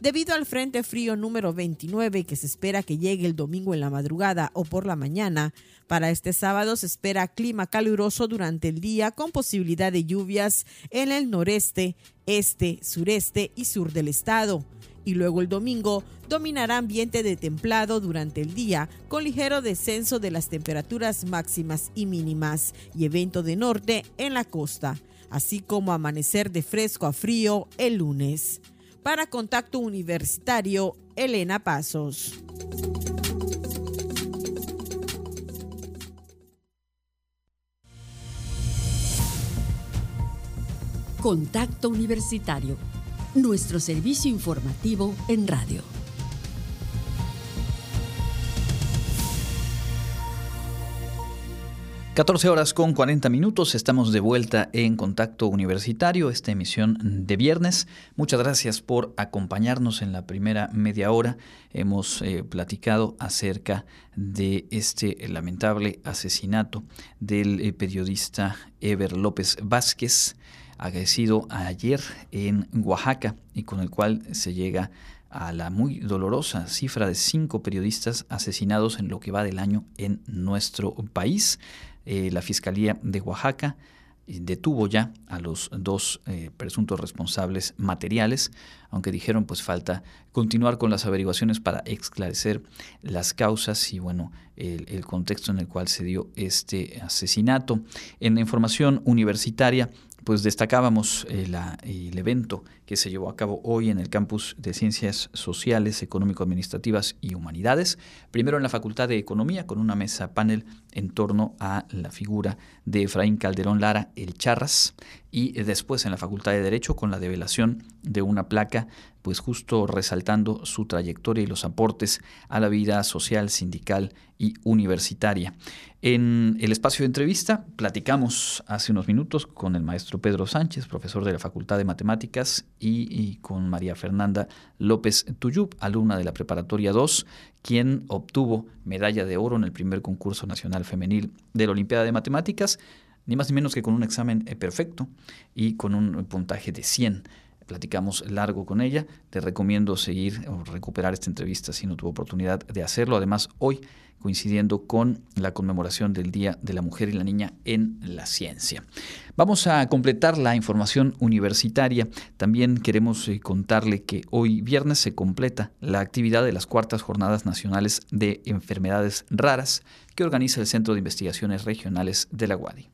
Debido al Frente Frío número 29 que se espera que llegue el domingo en la madrugada o por la mañana, para este sábado se espera clima caluroso durante el día con posibilidad de lluvias en el noreste, este, sureste y sur del estado. Y luego el domingo dominará ambiente de templado durante el día con ligero descenso de las temperaturas máximas y mínimas y evento de norte en la costa, así como amanecer de fresco a frío el lunes. Para Contacto Universitario, Elena Pasos. Contacto Universitario, nuestro servicio informativo en radio. 14 horas con 40 minutos, estamos de vuelta en Contacto Universitario, esta emisión de viernes. Muchas gracias por acompañarnos en la primera media hora. Hemos eh, platicado acerca de este lamentable asesinato del eh, periodista Ever López Vázquez, agradecido ayer en Oaxaca y con el cual se llega a la muy dolorosa cifra de cinco periodistas asesinados en lo que va del año en nuestro país. Eh, la Fiscalía de Oaxaca eh, detuvo ya a los dos eh, presuntos responsables materiales, aunque dijeron pues falta continuar con las averiguaciones para esclarecer las causas y bueno, el, contexto en el cual se dio este asesinato. En la información universitaria pues destacábamos el evento que se llevó a cabo hoy en el campus de Ciencias Sociales, Económico-Administrativas y Humanidades. Primero en la Facultad de Economía con una mesa panel en torno a la figura de Efraín Calderón Lara, el Charras, y después en la Facultad de Derecho con la develación de una placa, pues justo resaltando su trayectoria y los aportes a la vida social, sindical y universitaria. En el espacio de entrevista platicamos hace unos minutos con el maestro Pedro Sánchez, profesor de la Facultad de Matemáticas, y, con María Fernanda López Tuyub, alumna de la Preparatoria 2, quien obtuvo medalla de oro en el primer concurso nacional femenil de la Olimpiada de Matemáticas, ni más ni menos que con un examen eh, perfecto y con un puntaje de 100 platicamos largo con ella. Te recomiendo seguir o recuperar esta entrevista si no tuvo oportunidad de hacerlo. Además, hoy coincidiendo con la conmemoración del Día de la Mujer y la Niña en la Ciencia. Vamos a completar la información universitaria. También queremos eh, contarle que hoy viernes se completa la actividad de las cuartas jornadas nacionales de enfermedades raras que organiza el Centro de Investigaciones Regionales de la UADI.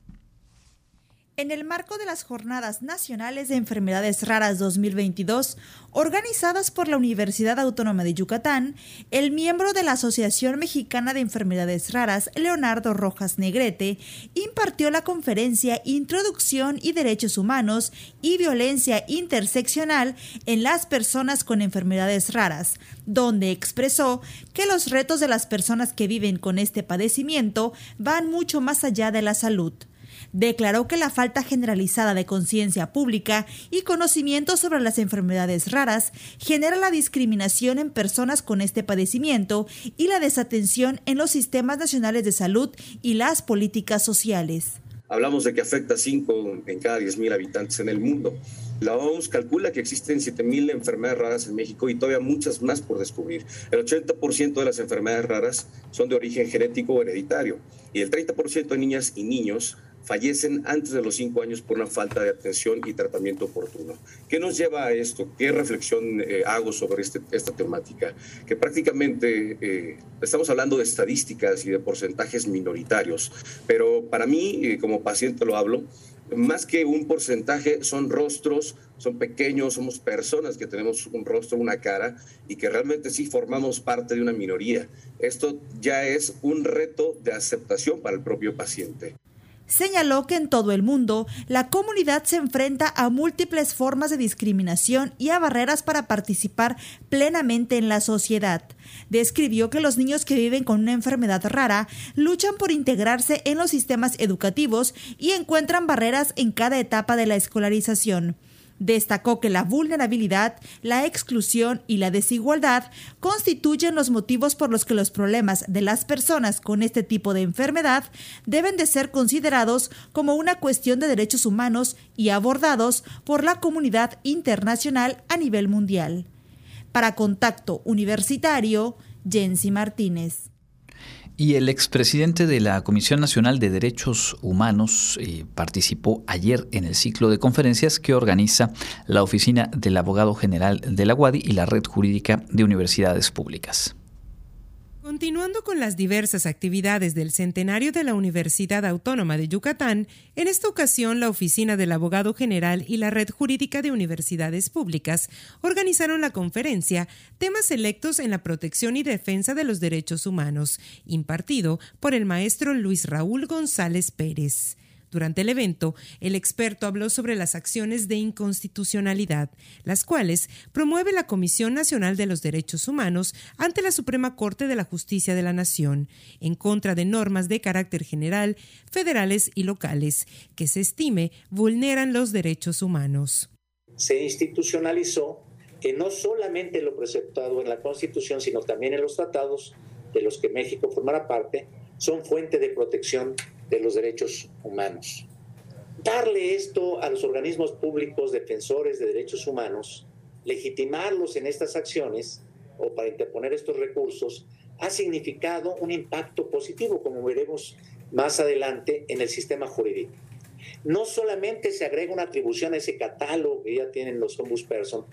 En el marco de las Jornadas Nacionales de Enfermedades Raras 2022, organizadas por la Universidad Autónoma de Yucatán, el miembro de la Asociación Mexicana de Enfermedades Raras, Leonardo Rojas Negrete, impartió la conferencia Introducción y Derechos Humanos y Violencia Interseccional en las Personas con Enfermedades Raras, donde expresó que los retos de las personas que viven con este padecimiento van mucho más allá de la salud declaró que la falta generalizada de conciencia pública y conocimiento sobre las enfermedades raras genera la discriminación en personas con este padecimiento y la desatención en los sistemas nacionales de salud y las políticas sociales. Hablamos de que afecta a 5 en cada 10.000 habitantes en el mundo. La OMS calcula que existen 7.000 enfermedades raras en México y todavía muchas más por descubrir. El 80% de las enfermedades raras son de origen genético o hereditario y el 30% de niñas y niños fallecen antes de los cinco años por una falta de atención y tratamiento oportuno. ¿Qué nos lleva a esto? ¿Qué reflexión eh, hago sobre este, esta temática? Que prácticamente eh, estamos hablando de estadísticas y de porcentajes minoritarios, pero para mí, eh, como paciente lo hablo, más que un porcentaje, son rostros, son pequeños, somos personas que tenemos un rostro, una cara y que realmente sí formamos parte de una minoría. Esto ya es un reto de aceptación para el propio paciente señaló que en todo el mundo la comunidad se enfrenta a múltiples formas de discriminación y a barreras para participar plenamente en la sociedad. Describió que los niños que viven con una enfermedad rara luchan por integrarse en los sistemas educativos y encuentran barreras en cada etapa de la escolarización. Destacó que la vulnerabilidad, la exclusión y la desigualdad constituyen los motivos por los que los problemas de las personas con este tipo de enfermedad deben de ser considerados como una cuestión de derechos humanos y abordados por la comunidad internacional a nivel mundial. Para Contacto Universitario, Jensi Martínez. Y el expresidente de la Comisión Nacional de Derechos Humanos eh, participó ayer en el ciclo de conferencias que organiza la Oficina del Abogado General de la UADI y la Red Jurídica de Universidades Públicas. Continuando con las diversas actividades del centenario de la Universidad Autónoma de Yucatán, en esta ocasión la Oficina del Abogado General y la Red Jurídica de Universidades Públicas organizaron la conferencia Temas selectos en la protección y defensa de los derechos humanos, impartido por el maestro Luis Raúl González Pérez. Durante el evento, el experto habló sobre las acciones de inconstitucionalidad, las cuales promueve la Comisión Nacional de los Derechos Humanos ante la Suprema Corte de la Justicia de la Nación, en contra de normas de carácter general, federales y locales, que se estime vulneran los derechos humanos. Se institucionalizó que no solamente lo preceptado en la Constitución, sino también en los tratados de los que México formará parte, son fuente de protección de los derechos humanos. Darle esto a los organismos públicos defensores de derechos humanos, legitimarlos en estas acciones o para interponer estos recursos, ha significado un impacto positivo, como veremos más adelante en el sistema jurídico. No solamente se agrega una atribución a ese catálogo que ya tienen los ombudsperson,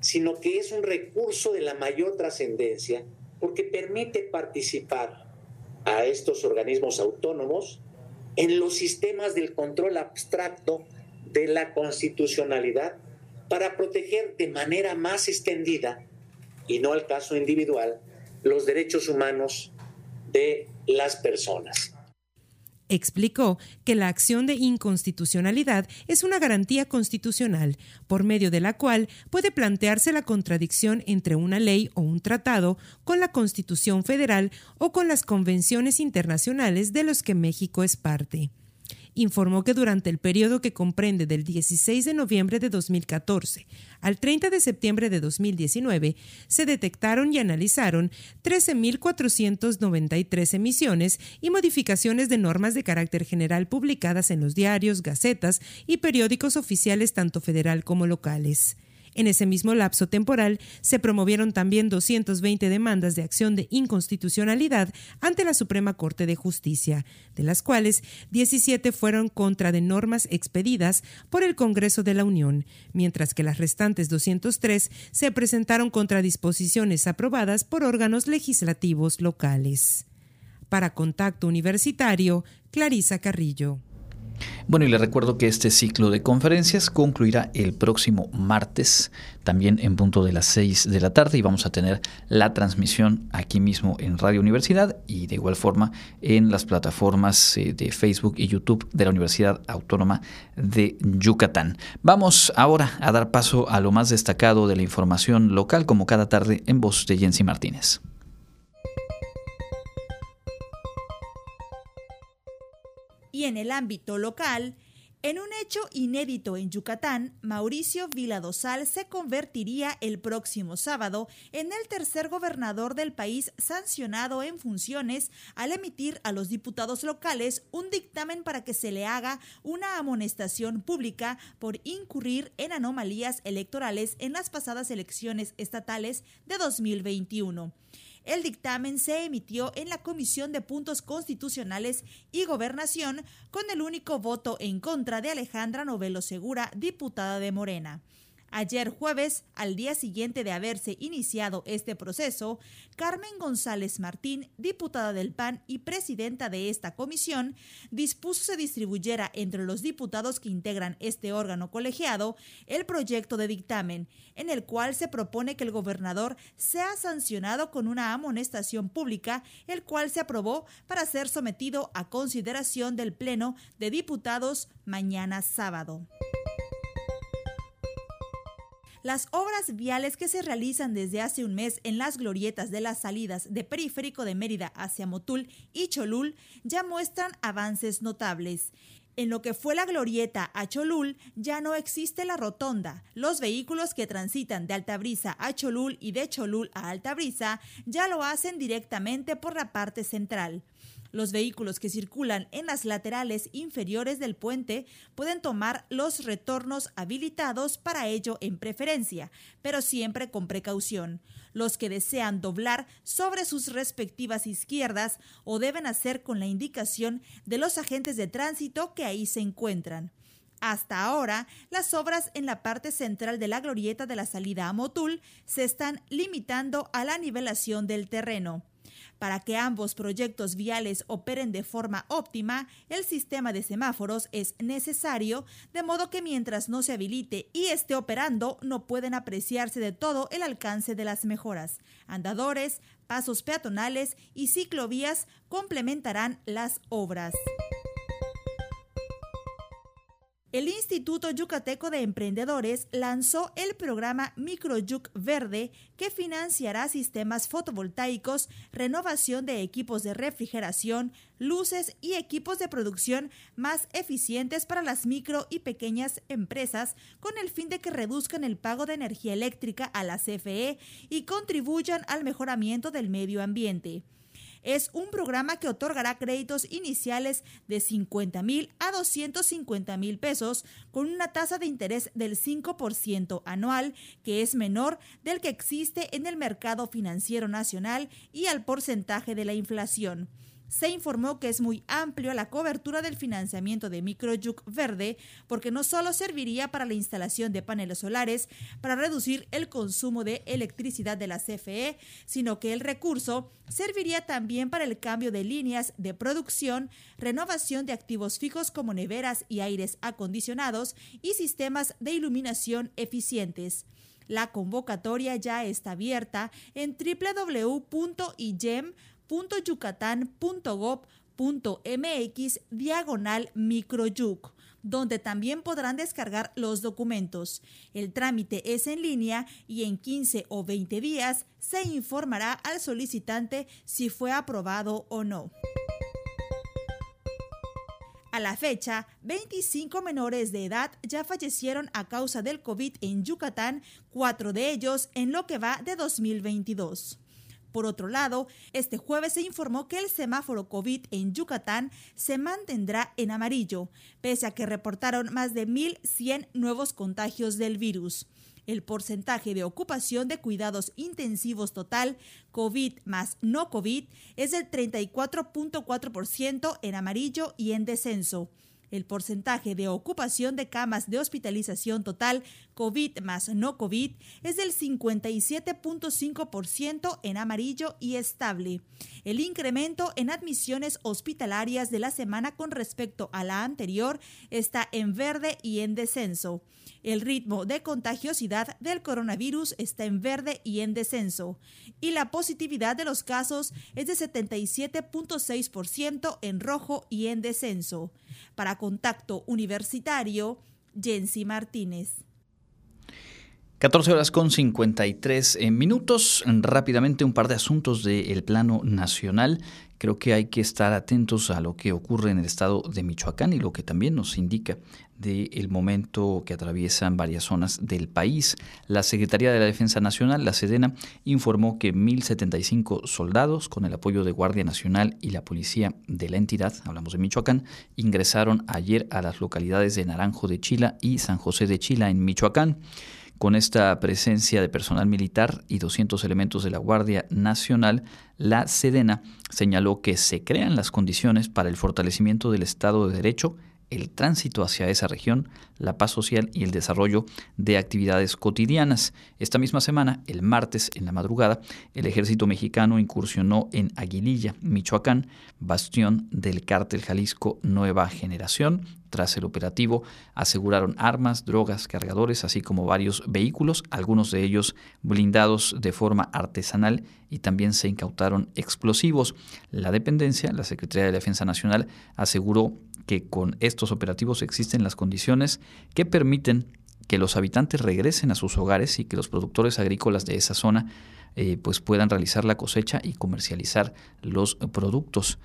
sino que es un recurso de la mayor trascendencia porque permite participar a estos organismos autónomos en los sistemas del control abstracto de la constitucionalidad para proteger de manera más extendida, y no al caso individual, los derechos humanos de las personas explicó que la acción de inconstitucionalidad es una garantía constitucional por medio de la cual puede plantearse la contradicción entre una ley o un tratado con la Constitución federal o con las convenciones internacionales de los que México es parte informó que durante el periodo que comprende del 16 de noviembre de 2014 al 30 de septiembre de 2019 se detectaron y analizaron 13.493 emisiones y modificaciones de normas de carácter general publicadas en los diarios, gacetas y periódicos oficiales tanto federal como locales. En ese mismo lapso temporal se promovieron también 220 demandas de acción de inconstitucionalidad ante la Suprema Corte de Justicia, de las cuales 17 fueron contra de normas expedidas por el Congreso de la Unión, mientras que las restantes 203 se presentaron contra disposiciones aprobadas por órganos legislativos locales. Para Contacto Universitario, Clarisa Carrillo. Bueno, y le recuerdo que este ciclo de conferencias concluirá el próximo martes, también en punto de las 6 de la tarde, y vamos a tener la transmisión aquí mismo en Radio Universidad y de igual forma en las plataformas eh, de Facebook y YouTube de la Universidad Autónoma de Yucatán. Vamos ahora a dar paso a lo más destacado de la información local, como cada tarde en voz de Jensi Martínez. Y en el ámbito local, en un hecho inédito en Yucatán, Mauricio Viladosal se convertiría el próximo sábado en el tercer gobernador del país sancionado en funciones al emitir a los diputados locales un dictamen para que se le haga una amonestación pública por incurrir en anomalías electorales en las pasadas elecciones estatales de 2021. El dictamen se emitió en la Comisión de Puntos Constitucionales y Gobernación con el único voto en contra de Alejandra Novelo Segura, diputada de Morena. Ayer jueves, al día siguiente de haberse iniciado este proceso, Carmen González Martín, diputada del PAN y presidenta de esta comisión, dispuso se distribuyera entre los diputados que integran este órgano colegiado el proyecto de dictamen, en el cual se propone que el gobernador sea sancionado con una amonestación pública, el cual se aprobó para ser sometido a consideración del Pleno de Diputados mañana sábado. Las obras viales que se realizan desde hace un mes en las glorietas de las salidas de Periférico de Mérida hacia Motul y Cholul ya muestran avances notables. En lo que fue la glorieta a Cholul ya no existe la rotonda. Los vehículos que transitan de Altabrisa a Cholul y de Cholul a Altabrisa ya lo hacen directamente por la parte central. Los vehículos que circulan en las laterales inferiores del puente pueden tomar los retornos habilitados para ello en preferencia, pero siempre con precaución. Los que desean doblar sobre sus respectivas izquierdas o deben hacer con la indicación de los agentes de tránsito que ahí se encuentran. Hasta ahora, las obras en la parte central de la glorieta de la salida a Motul se están limitando a la nivelación del terreno. Para que ambos proyectos viales operen de forma óptima, el sistema de semáforos es necesario, de modo que mientras no se habilite y esté operando, no pueden apreciarse de todo el alcance de las mejoras. Andadores, pasos peatonales y ciclovías complementarán las obras. El Instituto Yucateco de Emprendedores lanzó el programa Microyuc Verde que financiará sistemas fotovoltaicos, renovación de equipos de refrigeración, luces y equipos de producción más eficientes para las micro y pequeñas empresas con el fin de que reduzcan el pago de energía eléctrica a la CFE y contribuyan al mejoramiento del medio ambiente. Es un programa que otorgará créditos iniciales de 50 mil a 250 mil pesos con una tasa de interés del 5% anual, que es menor del que existe en el mercado financiero nacional y al porcentaje de la inflación se informó que es muy amplio la cobertura del financiamiento de Microyuc Verde porque no solo serviría para la instalación de paneles solares para reducir el consumo de electricidad de la CFE, sino que el recurso serviría también para el cambio de líneas de producción, renovación de activos fijos como neveras y aires acondicionados y sistemas de iluminación eficientes. La convocatoria ya está abierta en www.igem.com .yucatán.gov.mx diagonal microyuc donde también podrán descargar los documentos. El trámite es en línea y en 15 o 20 días se informará al solicitante si fue aprobado o no. A la fecha, 25 menores de edad ya fallecieron a causa del COVID en Yucatán, cuatro de ellos en lo que va de 2022. Por otro lado, este jueves se informó que el semáforo COVID en Yucatán se mantendrá en amarillo, pese a que reportaron más de 1.100 nuevos contagios del virus. El porcentaje de ocupación de cuidados intensivos total COVID más no COVID es del 34.4% en amarillo y en descenso. El porcentaje de ocupación de camas de hospitalización total COVID más no COVID es del 57.5% en amarillo y estable. El incremento en admisiones hospitalarias de la semana con respecto a la anterior está en verde y en descenso. El ritmo de contagiosidad del coronavirus está en verde y en descenso. Y la positividad de los casos es de 77.6% en rojo y en descenso. Para Contacto Universitario, Jensi Martínez. 14 horas con 53 eh, minutos. Rápidamente un par de asuntos del plano nacional. Creo que hay que estar atentos a lo que ocurre en el estado de Michoacán y lo que también nos indica del momento que atraviesan varias zonas del país. La Secretaría de la Defensa Nacional, la Sedena, informó que 1.075 soldados, con el apoyo de Guardia Nacional y la policía de la entidad, hablamos de Michoacán, ingresaron ayer a las localidades de Naranjo de Chila y San José de Chila en Michoacán. Con esta presencia de personal militar y 200 elementos de la Guardia Nacional, la Sedena señaló que se crean las condiciones para el fortalecimiento del Estado de Derecho el tránsito hacia esa región, la paz social y el desarrollo de actividades cotidianas. Esta misma semana, el martes en la madrugada, el ejército mexicano incursionó en Aguililla, Michoacán, bastión del cártel Jalisco Nueva Generación. Tras el operativo, aseguraron armas, drogas, cargadores, así como varios vehículos, algunos de ellos blindados de forma artesanal y también se incautaron explosivos. La dependencia, la Secretaría de Defensa Nacional, aseguró que con estos operativos existen las condiciones que permiten que los habitantes regresen a sus hogares y que los productores agrícolas de esa zona eh, pues puedan realizar la cosecha y comercializar los productos.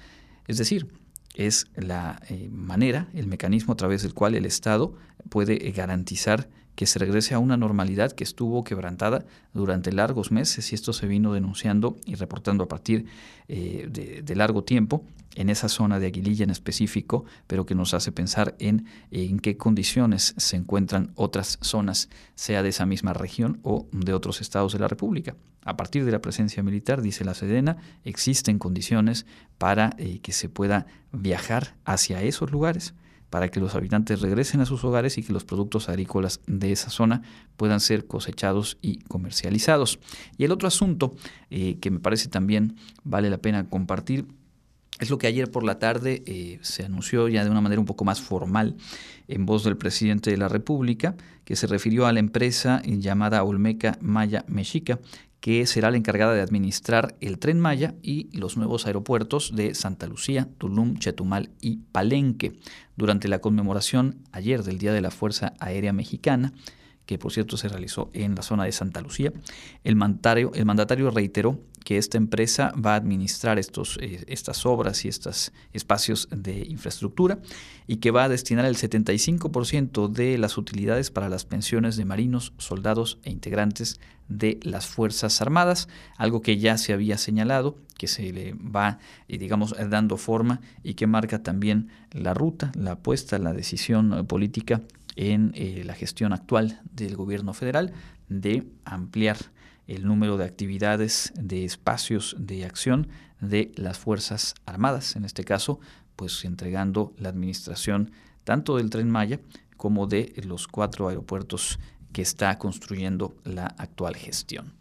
Es decir, es la eh, manera, el mecanismo a través del cual el Estado puede garantizar que se regrese a una normalidad que estuvo quebrantada durante largos meses y esto se vino denunciando y reportando a partir eh, de, largo tiempo en esa zona de Aguililla en específico, pero que nos hace pensar en en qué condiciones se encuentran otras zonas, sea de esa misma región o de otros estados de la República. A partir de la presencia militar, dice la Sedena, existen condiciones para eh, que se pueda viajar hacia esos lugares para que los habitantes regresen a sus hogares y que los productos agrícolas de esa zona puedan ser cosechados y comercializados. Y el otro asunto eh, que me parece también vale la pena compartir es lo que ayer por la tarde eh, se anunció ya de una manera un poco más formal en voz del presidente de la República, que se refirió a la empresa llamada Olmeca Maya Mexica, que será la encargada de administrar el tren Maya y los nuevos aeropuertos de Santa Lucía, Tulum, Chetumal y Palenque. Durante la conmemoración ayer del Día de la Fuerza Aérea Mexicana, que por cierto se realizó en la zona de Santa Lucía, el mandatario, el mandatario reiteró que esta empresa va a administrar estos, eh, estas obras y estos espacios de infraestructura y que va a destinar el 75% de las utilidades para las pensiones de marinos, soldados e integrantes de las Fuerzas Armadas, algo que ya se había señalado, que se le va, eh, digamos, dando forma y que marca también la ruta, la apuesta, la decisión política en eh, la gestión actual del gobierno federal de ampliar el número de actividades, de espacios de acción de las Fuerzas Armadas, en este caso, pues entregando la administración tanto del tren Maya como de los cuatro aeropuertos que está construyendo la actual gestión.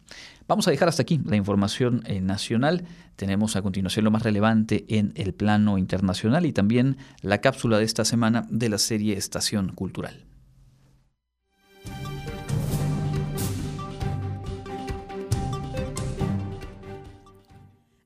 Vamos a dejar hasta aquí la información eh, nacional. Tenemos a continuación lo más relevante en el plano internacional y también la cápsula de esta semana de la serie Estación Cultural.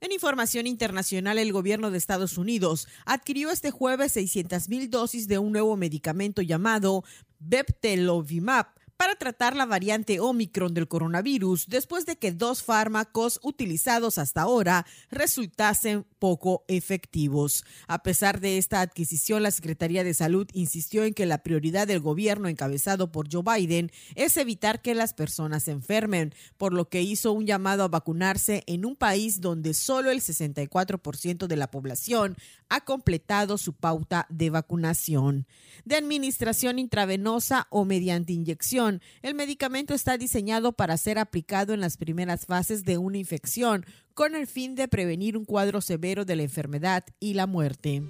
En información internacional, el gobierno de Estados Unidos adquirió este jueves 600.000 dosis de un nuevo medicamento llamado Beptelovimab para tratar la variante Omicron del coronavirus después de que dos fármacos utilizados hasta ahora resultasen poco efectivos. A pesar de esta adquisición, la Secretaría de Salud insistió en que la prioridad del gobierno encabezado por Joe Biden es evitar que las personas enfermen, por lo que hizo un llamado a vacunarse en un país donde solo el 64% de la población ha completado su pauta de vacunación. De administración intravenosa o mediante inyección, el medicamento está diseñado para ser aplicado en las primeras fases de una infección con el fin de prevenir un cuadro severo de la enfermedad y la muerte.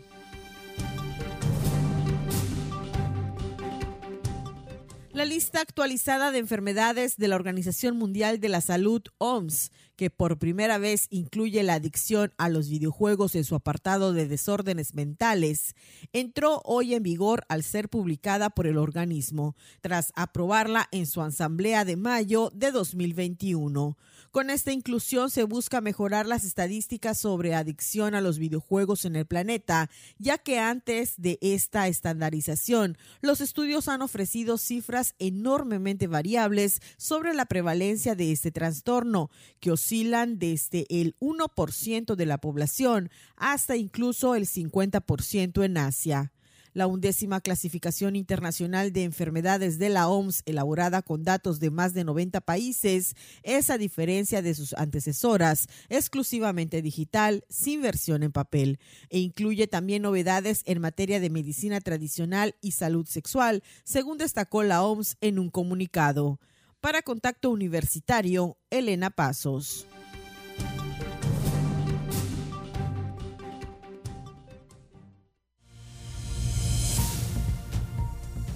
La lista actualizada de enfermedades de la Organización Mundial de la Salud, OMS, que por primera vez incluye la adicción a los videojuegos en su apartado de desórdenes mentales, entró hoy en vigor al ser publicada por el organismo, tras aprobarla en su asamblea de mayo de 2021. Con esta inclusión se busca mejorar las estadísticas sobre adicción a los videojuegos en el planeta, ya que antes de esta estandarización, los estudios han ofrecido cifras enormemente variables sobre la prevalencia de este trastorno, que desde el 1% de la población hasta incluso el 50% en Asia. La undécima clasificación internacional de enfermedades de la OMS, elaborada con datos de más de 90 países, es, a diferencia de sus antecesoras, exclusivamente digital, sin versión en papel, e incluye también novedades en materia de medicina tradicional y salud sexual, según destacó la OMS en un comunicado. Para Contacto Universitario, Elena Pasos.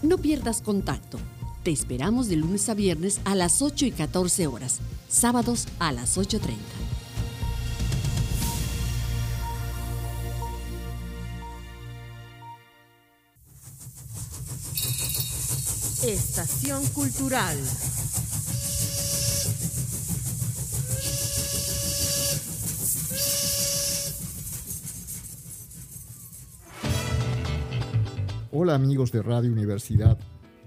No pierdas contacto. Te esperamos de lunes a viernes a las 8 y 14 horas, sábados a las 8.30. Estación Cultural. Hola amigos de Radio Universidad,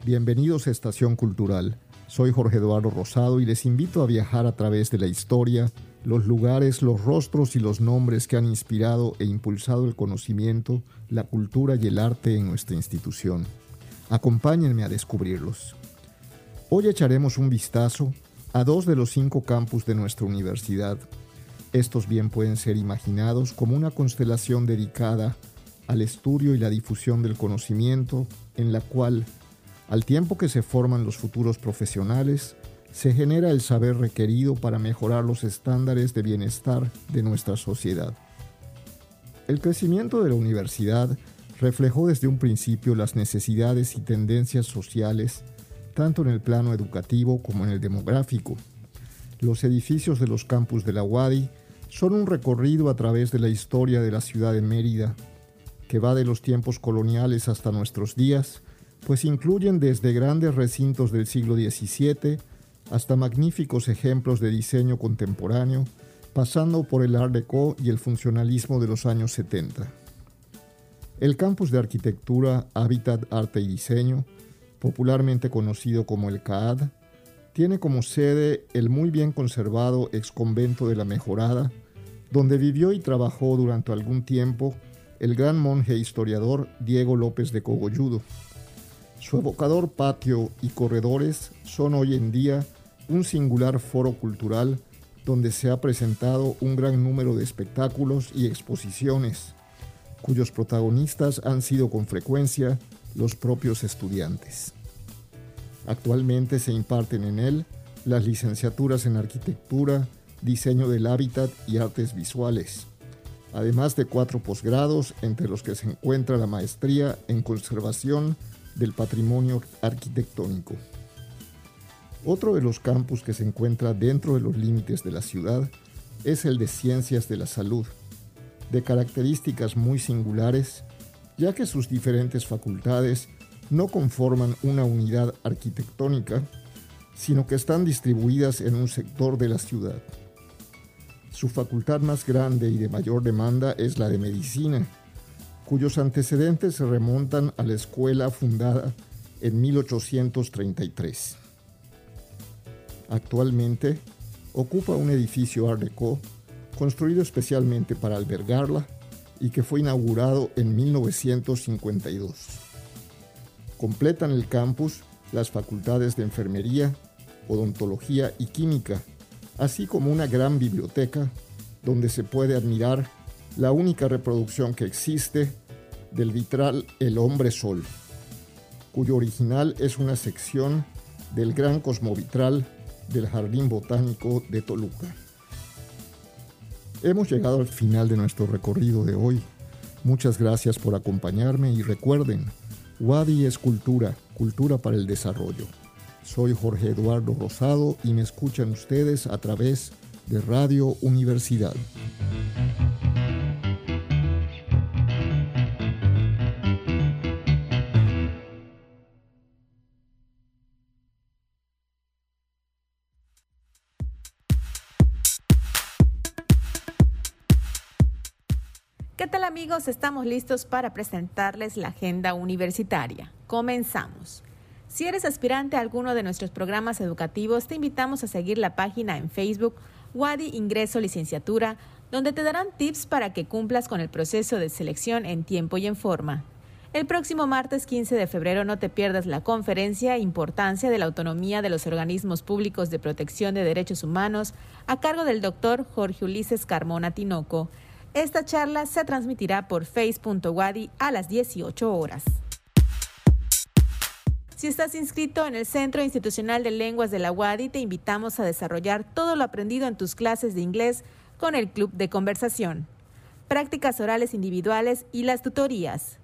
bienvenidos a Estación Cultural. Soy Jorge Eduardo Rosado y les invito a viajar a través de la historia, los lugares, los rostros y los nombres que han inspirado e impulsado el conocimiento, la cultura y el arte en nuestra institución. Acompáñenme a descubrirlos. Hoy echaremos un vistazo a dos de los cinco campus de nuestra universidad. Estos bien pueden ser imaginados como una constelación dedicada al estudio y la difusión del conocimiento, en la cual, al tiempo que se forman los futuros profesionales, se genera el saber requerido para mejorar los estándares de bienestar de nuestra sociedad. El crecimiento de la universidad reflejó desde un principio las necesidades y tendencias sociales, tanto en el plano educativo como en el demográfico. Los edificios de los campus de la UADI son un recorrido a través de la historia de la ciudad de Mérida, que va de los tiempos coloniales hasta nuestros días, pues incluyen desde grandes recintos del siglo XVII hasta magníficos ejemplos de diseño contemporáneo, pasando por el Art Deco y el funcionalismo de los años 70. El campus de arquitectura Hábitat Arte y Diseño, popularmente conocido como el CAAD, tiene como sede el muy bien conservado ex convento de la Mejorada, donde vivió y trabajó durante algún tiempo el gran monje historiador Diego López de Cogolludo. Su evocador patio y corredores son hoy en día un singular foro cultural donde se ha presentado un gran número de espectáculos y exposiciones, cuyos protagonistas han sido con frecuencia los propios estudiantes. Actualmente se imparten en él las licenciaturas en arquitectura, diseño del hábitat y artes visuales además de cuatro posgrados, entre los que se encuentra la maestría en conservación del patrimonio arquitectónico. Otro de los campus que se encuentra dentro de los límites de la ciudad es el de Ciencias de la Salud, de características muy singulares, ya que sus diferentes facultades no conforman una unidad arquitectónica, sino que están distribuidas en un sector de la ciudad. Su facultad más grande y de mayor demanda es la de medicina, cuyos antecedentes se remontan a la escuela fundada en 1833. Actualmente ocupa un edificio Art Deco construido especialmente para albergarla y que fue inaugurado en 1952. Completan el campus las facultades de enfermería, odontología y química, así como una gran biblioteca donde se puede admirar la única reproducción que existe del vitral El Hombre Sol, cuyo original es una sección del gran cosmovitral del Jardín Botánico de Toluca. Hemos llegado al final de nuestro recorrido de hoy. Muchas gracias por acompañarme y recuerden, Wadi es cultura, cultura para el desarrollo. Soy Jorge Eduardo Rosado y me escuchan ustedes a través de Radio Universidad. ¿Qué tal amigos? Estamos listos para presentarles la agenda universitaria. Comenzamos. Si eres aspirante a alguno de nuestros programas educativos, te invitamos a seguir la página en Facebook Wadi Ingreso Licenciatura, donde te darán tips para que cumplas con el proceso de selección en tiempo y en forma. El próximo martes 15 de febrero no te pierdas la conferencia Importancia de la autonomía de los organismos públicos de protección de derechos humanos a cargo del doctor Jorge Ulises Carmona Tinoco. Esta charla se transmitirá por face.wadi a las 18 horas. Si estás inscrito en el Centro Institucional de Lenguas de la UADI, te invitamos a desarrollar todo lo aprendido en tus clases de inglés con el Club de Conversación, prácticas orales individuales y las tutorías.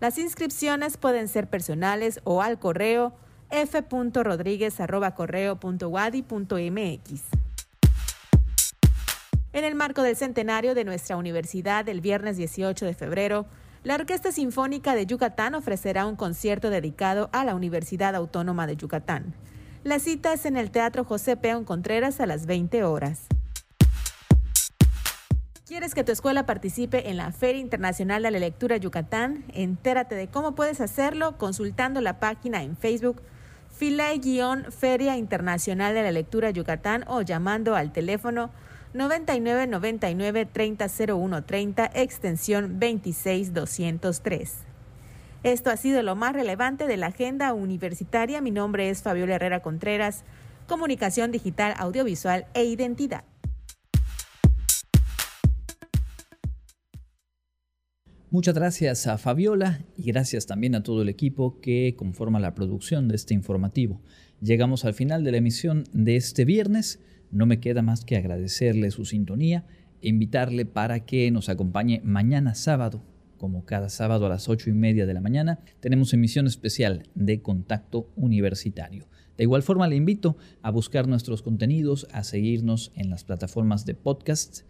Las inscripciones pueden ser personales o al correo f.rodríguez.correo.wadi.mx. En el marco del centenario de nuestra universidad, el viernes 18 de febrero, la Orquesta Sinfónica de Yucatán ofrecerá un concierto dedicado a la Universidad Autónoma de Yucatán. La cita es en el Teatro José Peón Contreras a las 20 horas. ¿Quieres que tu escuela participe en la Feria Internacional de la Lectura Yucatán? Entérate de cómo puedes hacerlo consultando la página en Facebook Filay-Feria Internacional de la Lectura Yucatán o llamando al teléfono 99 99 30 01 30 extensión 26 203. Esto ha sido lo más relevante de la agenda universitaria. Mi nombre es Fabiola Herrera Contreras, Comunicación Digital, Audiovisual e Identidad. Muchas gracias a Fabiola y gracias también a todo el equipo que conforma la producción de este informativo. Llegamos al final de la emisión de este viernes. No me queda más que agradecerle su sintonía e invitarle para que nos acompañe mañana sábado, como cada sábado a las ocho y media de la mañana, tenemos emisión especial de Contacto Universitario. De igual forma le invito a buscar nuestros contenidos, a seguirnos en las plataformas de podcast.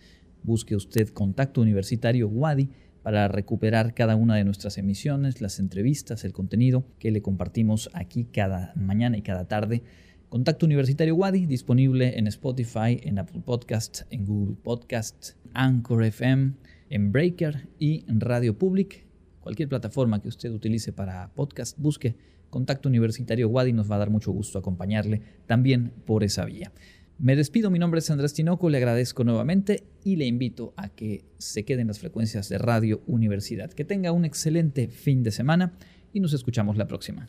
Busque usted Contacto Universitario Wadi para recuperar cada una de nuestras emisiones, las entrevistas, el contenido que le compartimos aquí cada mañana y cada tarde Contacto Universitario Wadi, disponible en Spotify, en Apple Podcast, en Google Podcast, Anchor FM, en Breaker y en Radio Public. Cualquier plataforma que usted utilice para podcast, busque Contacto Universitario Wadi, nos va a dar mucho gusto acompañarle también por esa vía. Me despido, mi nombre es Andrés Tinoco, le agradezco nuevamente y le invito a que se queden las frecuencias de Radio Universidad. Que tenga un excelente fin de semana y nos escuchamos la próxima.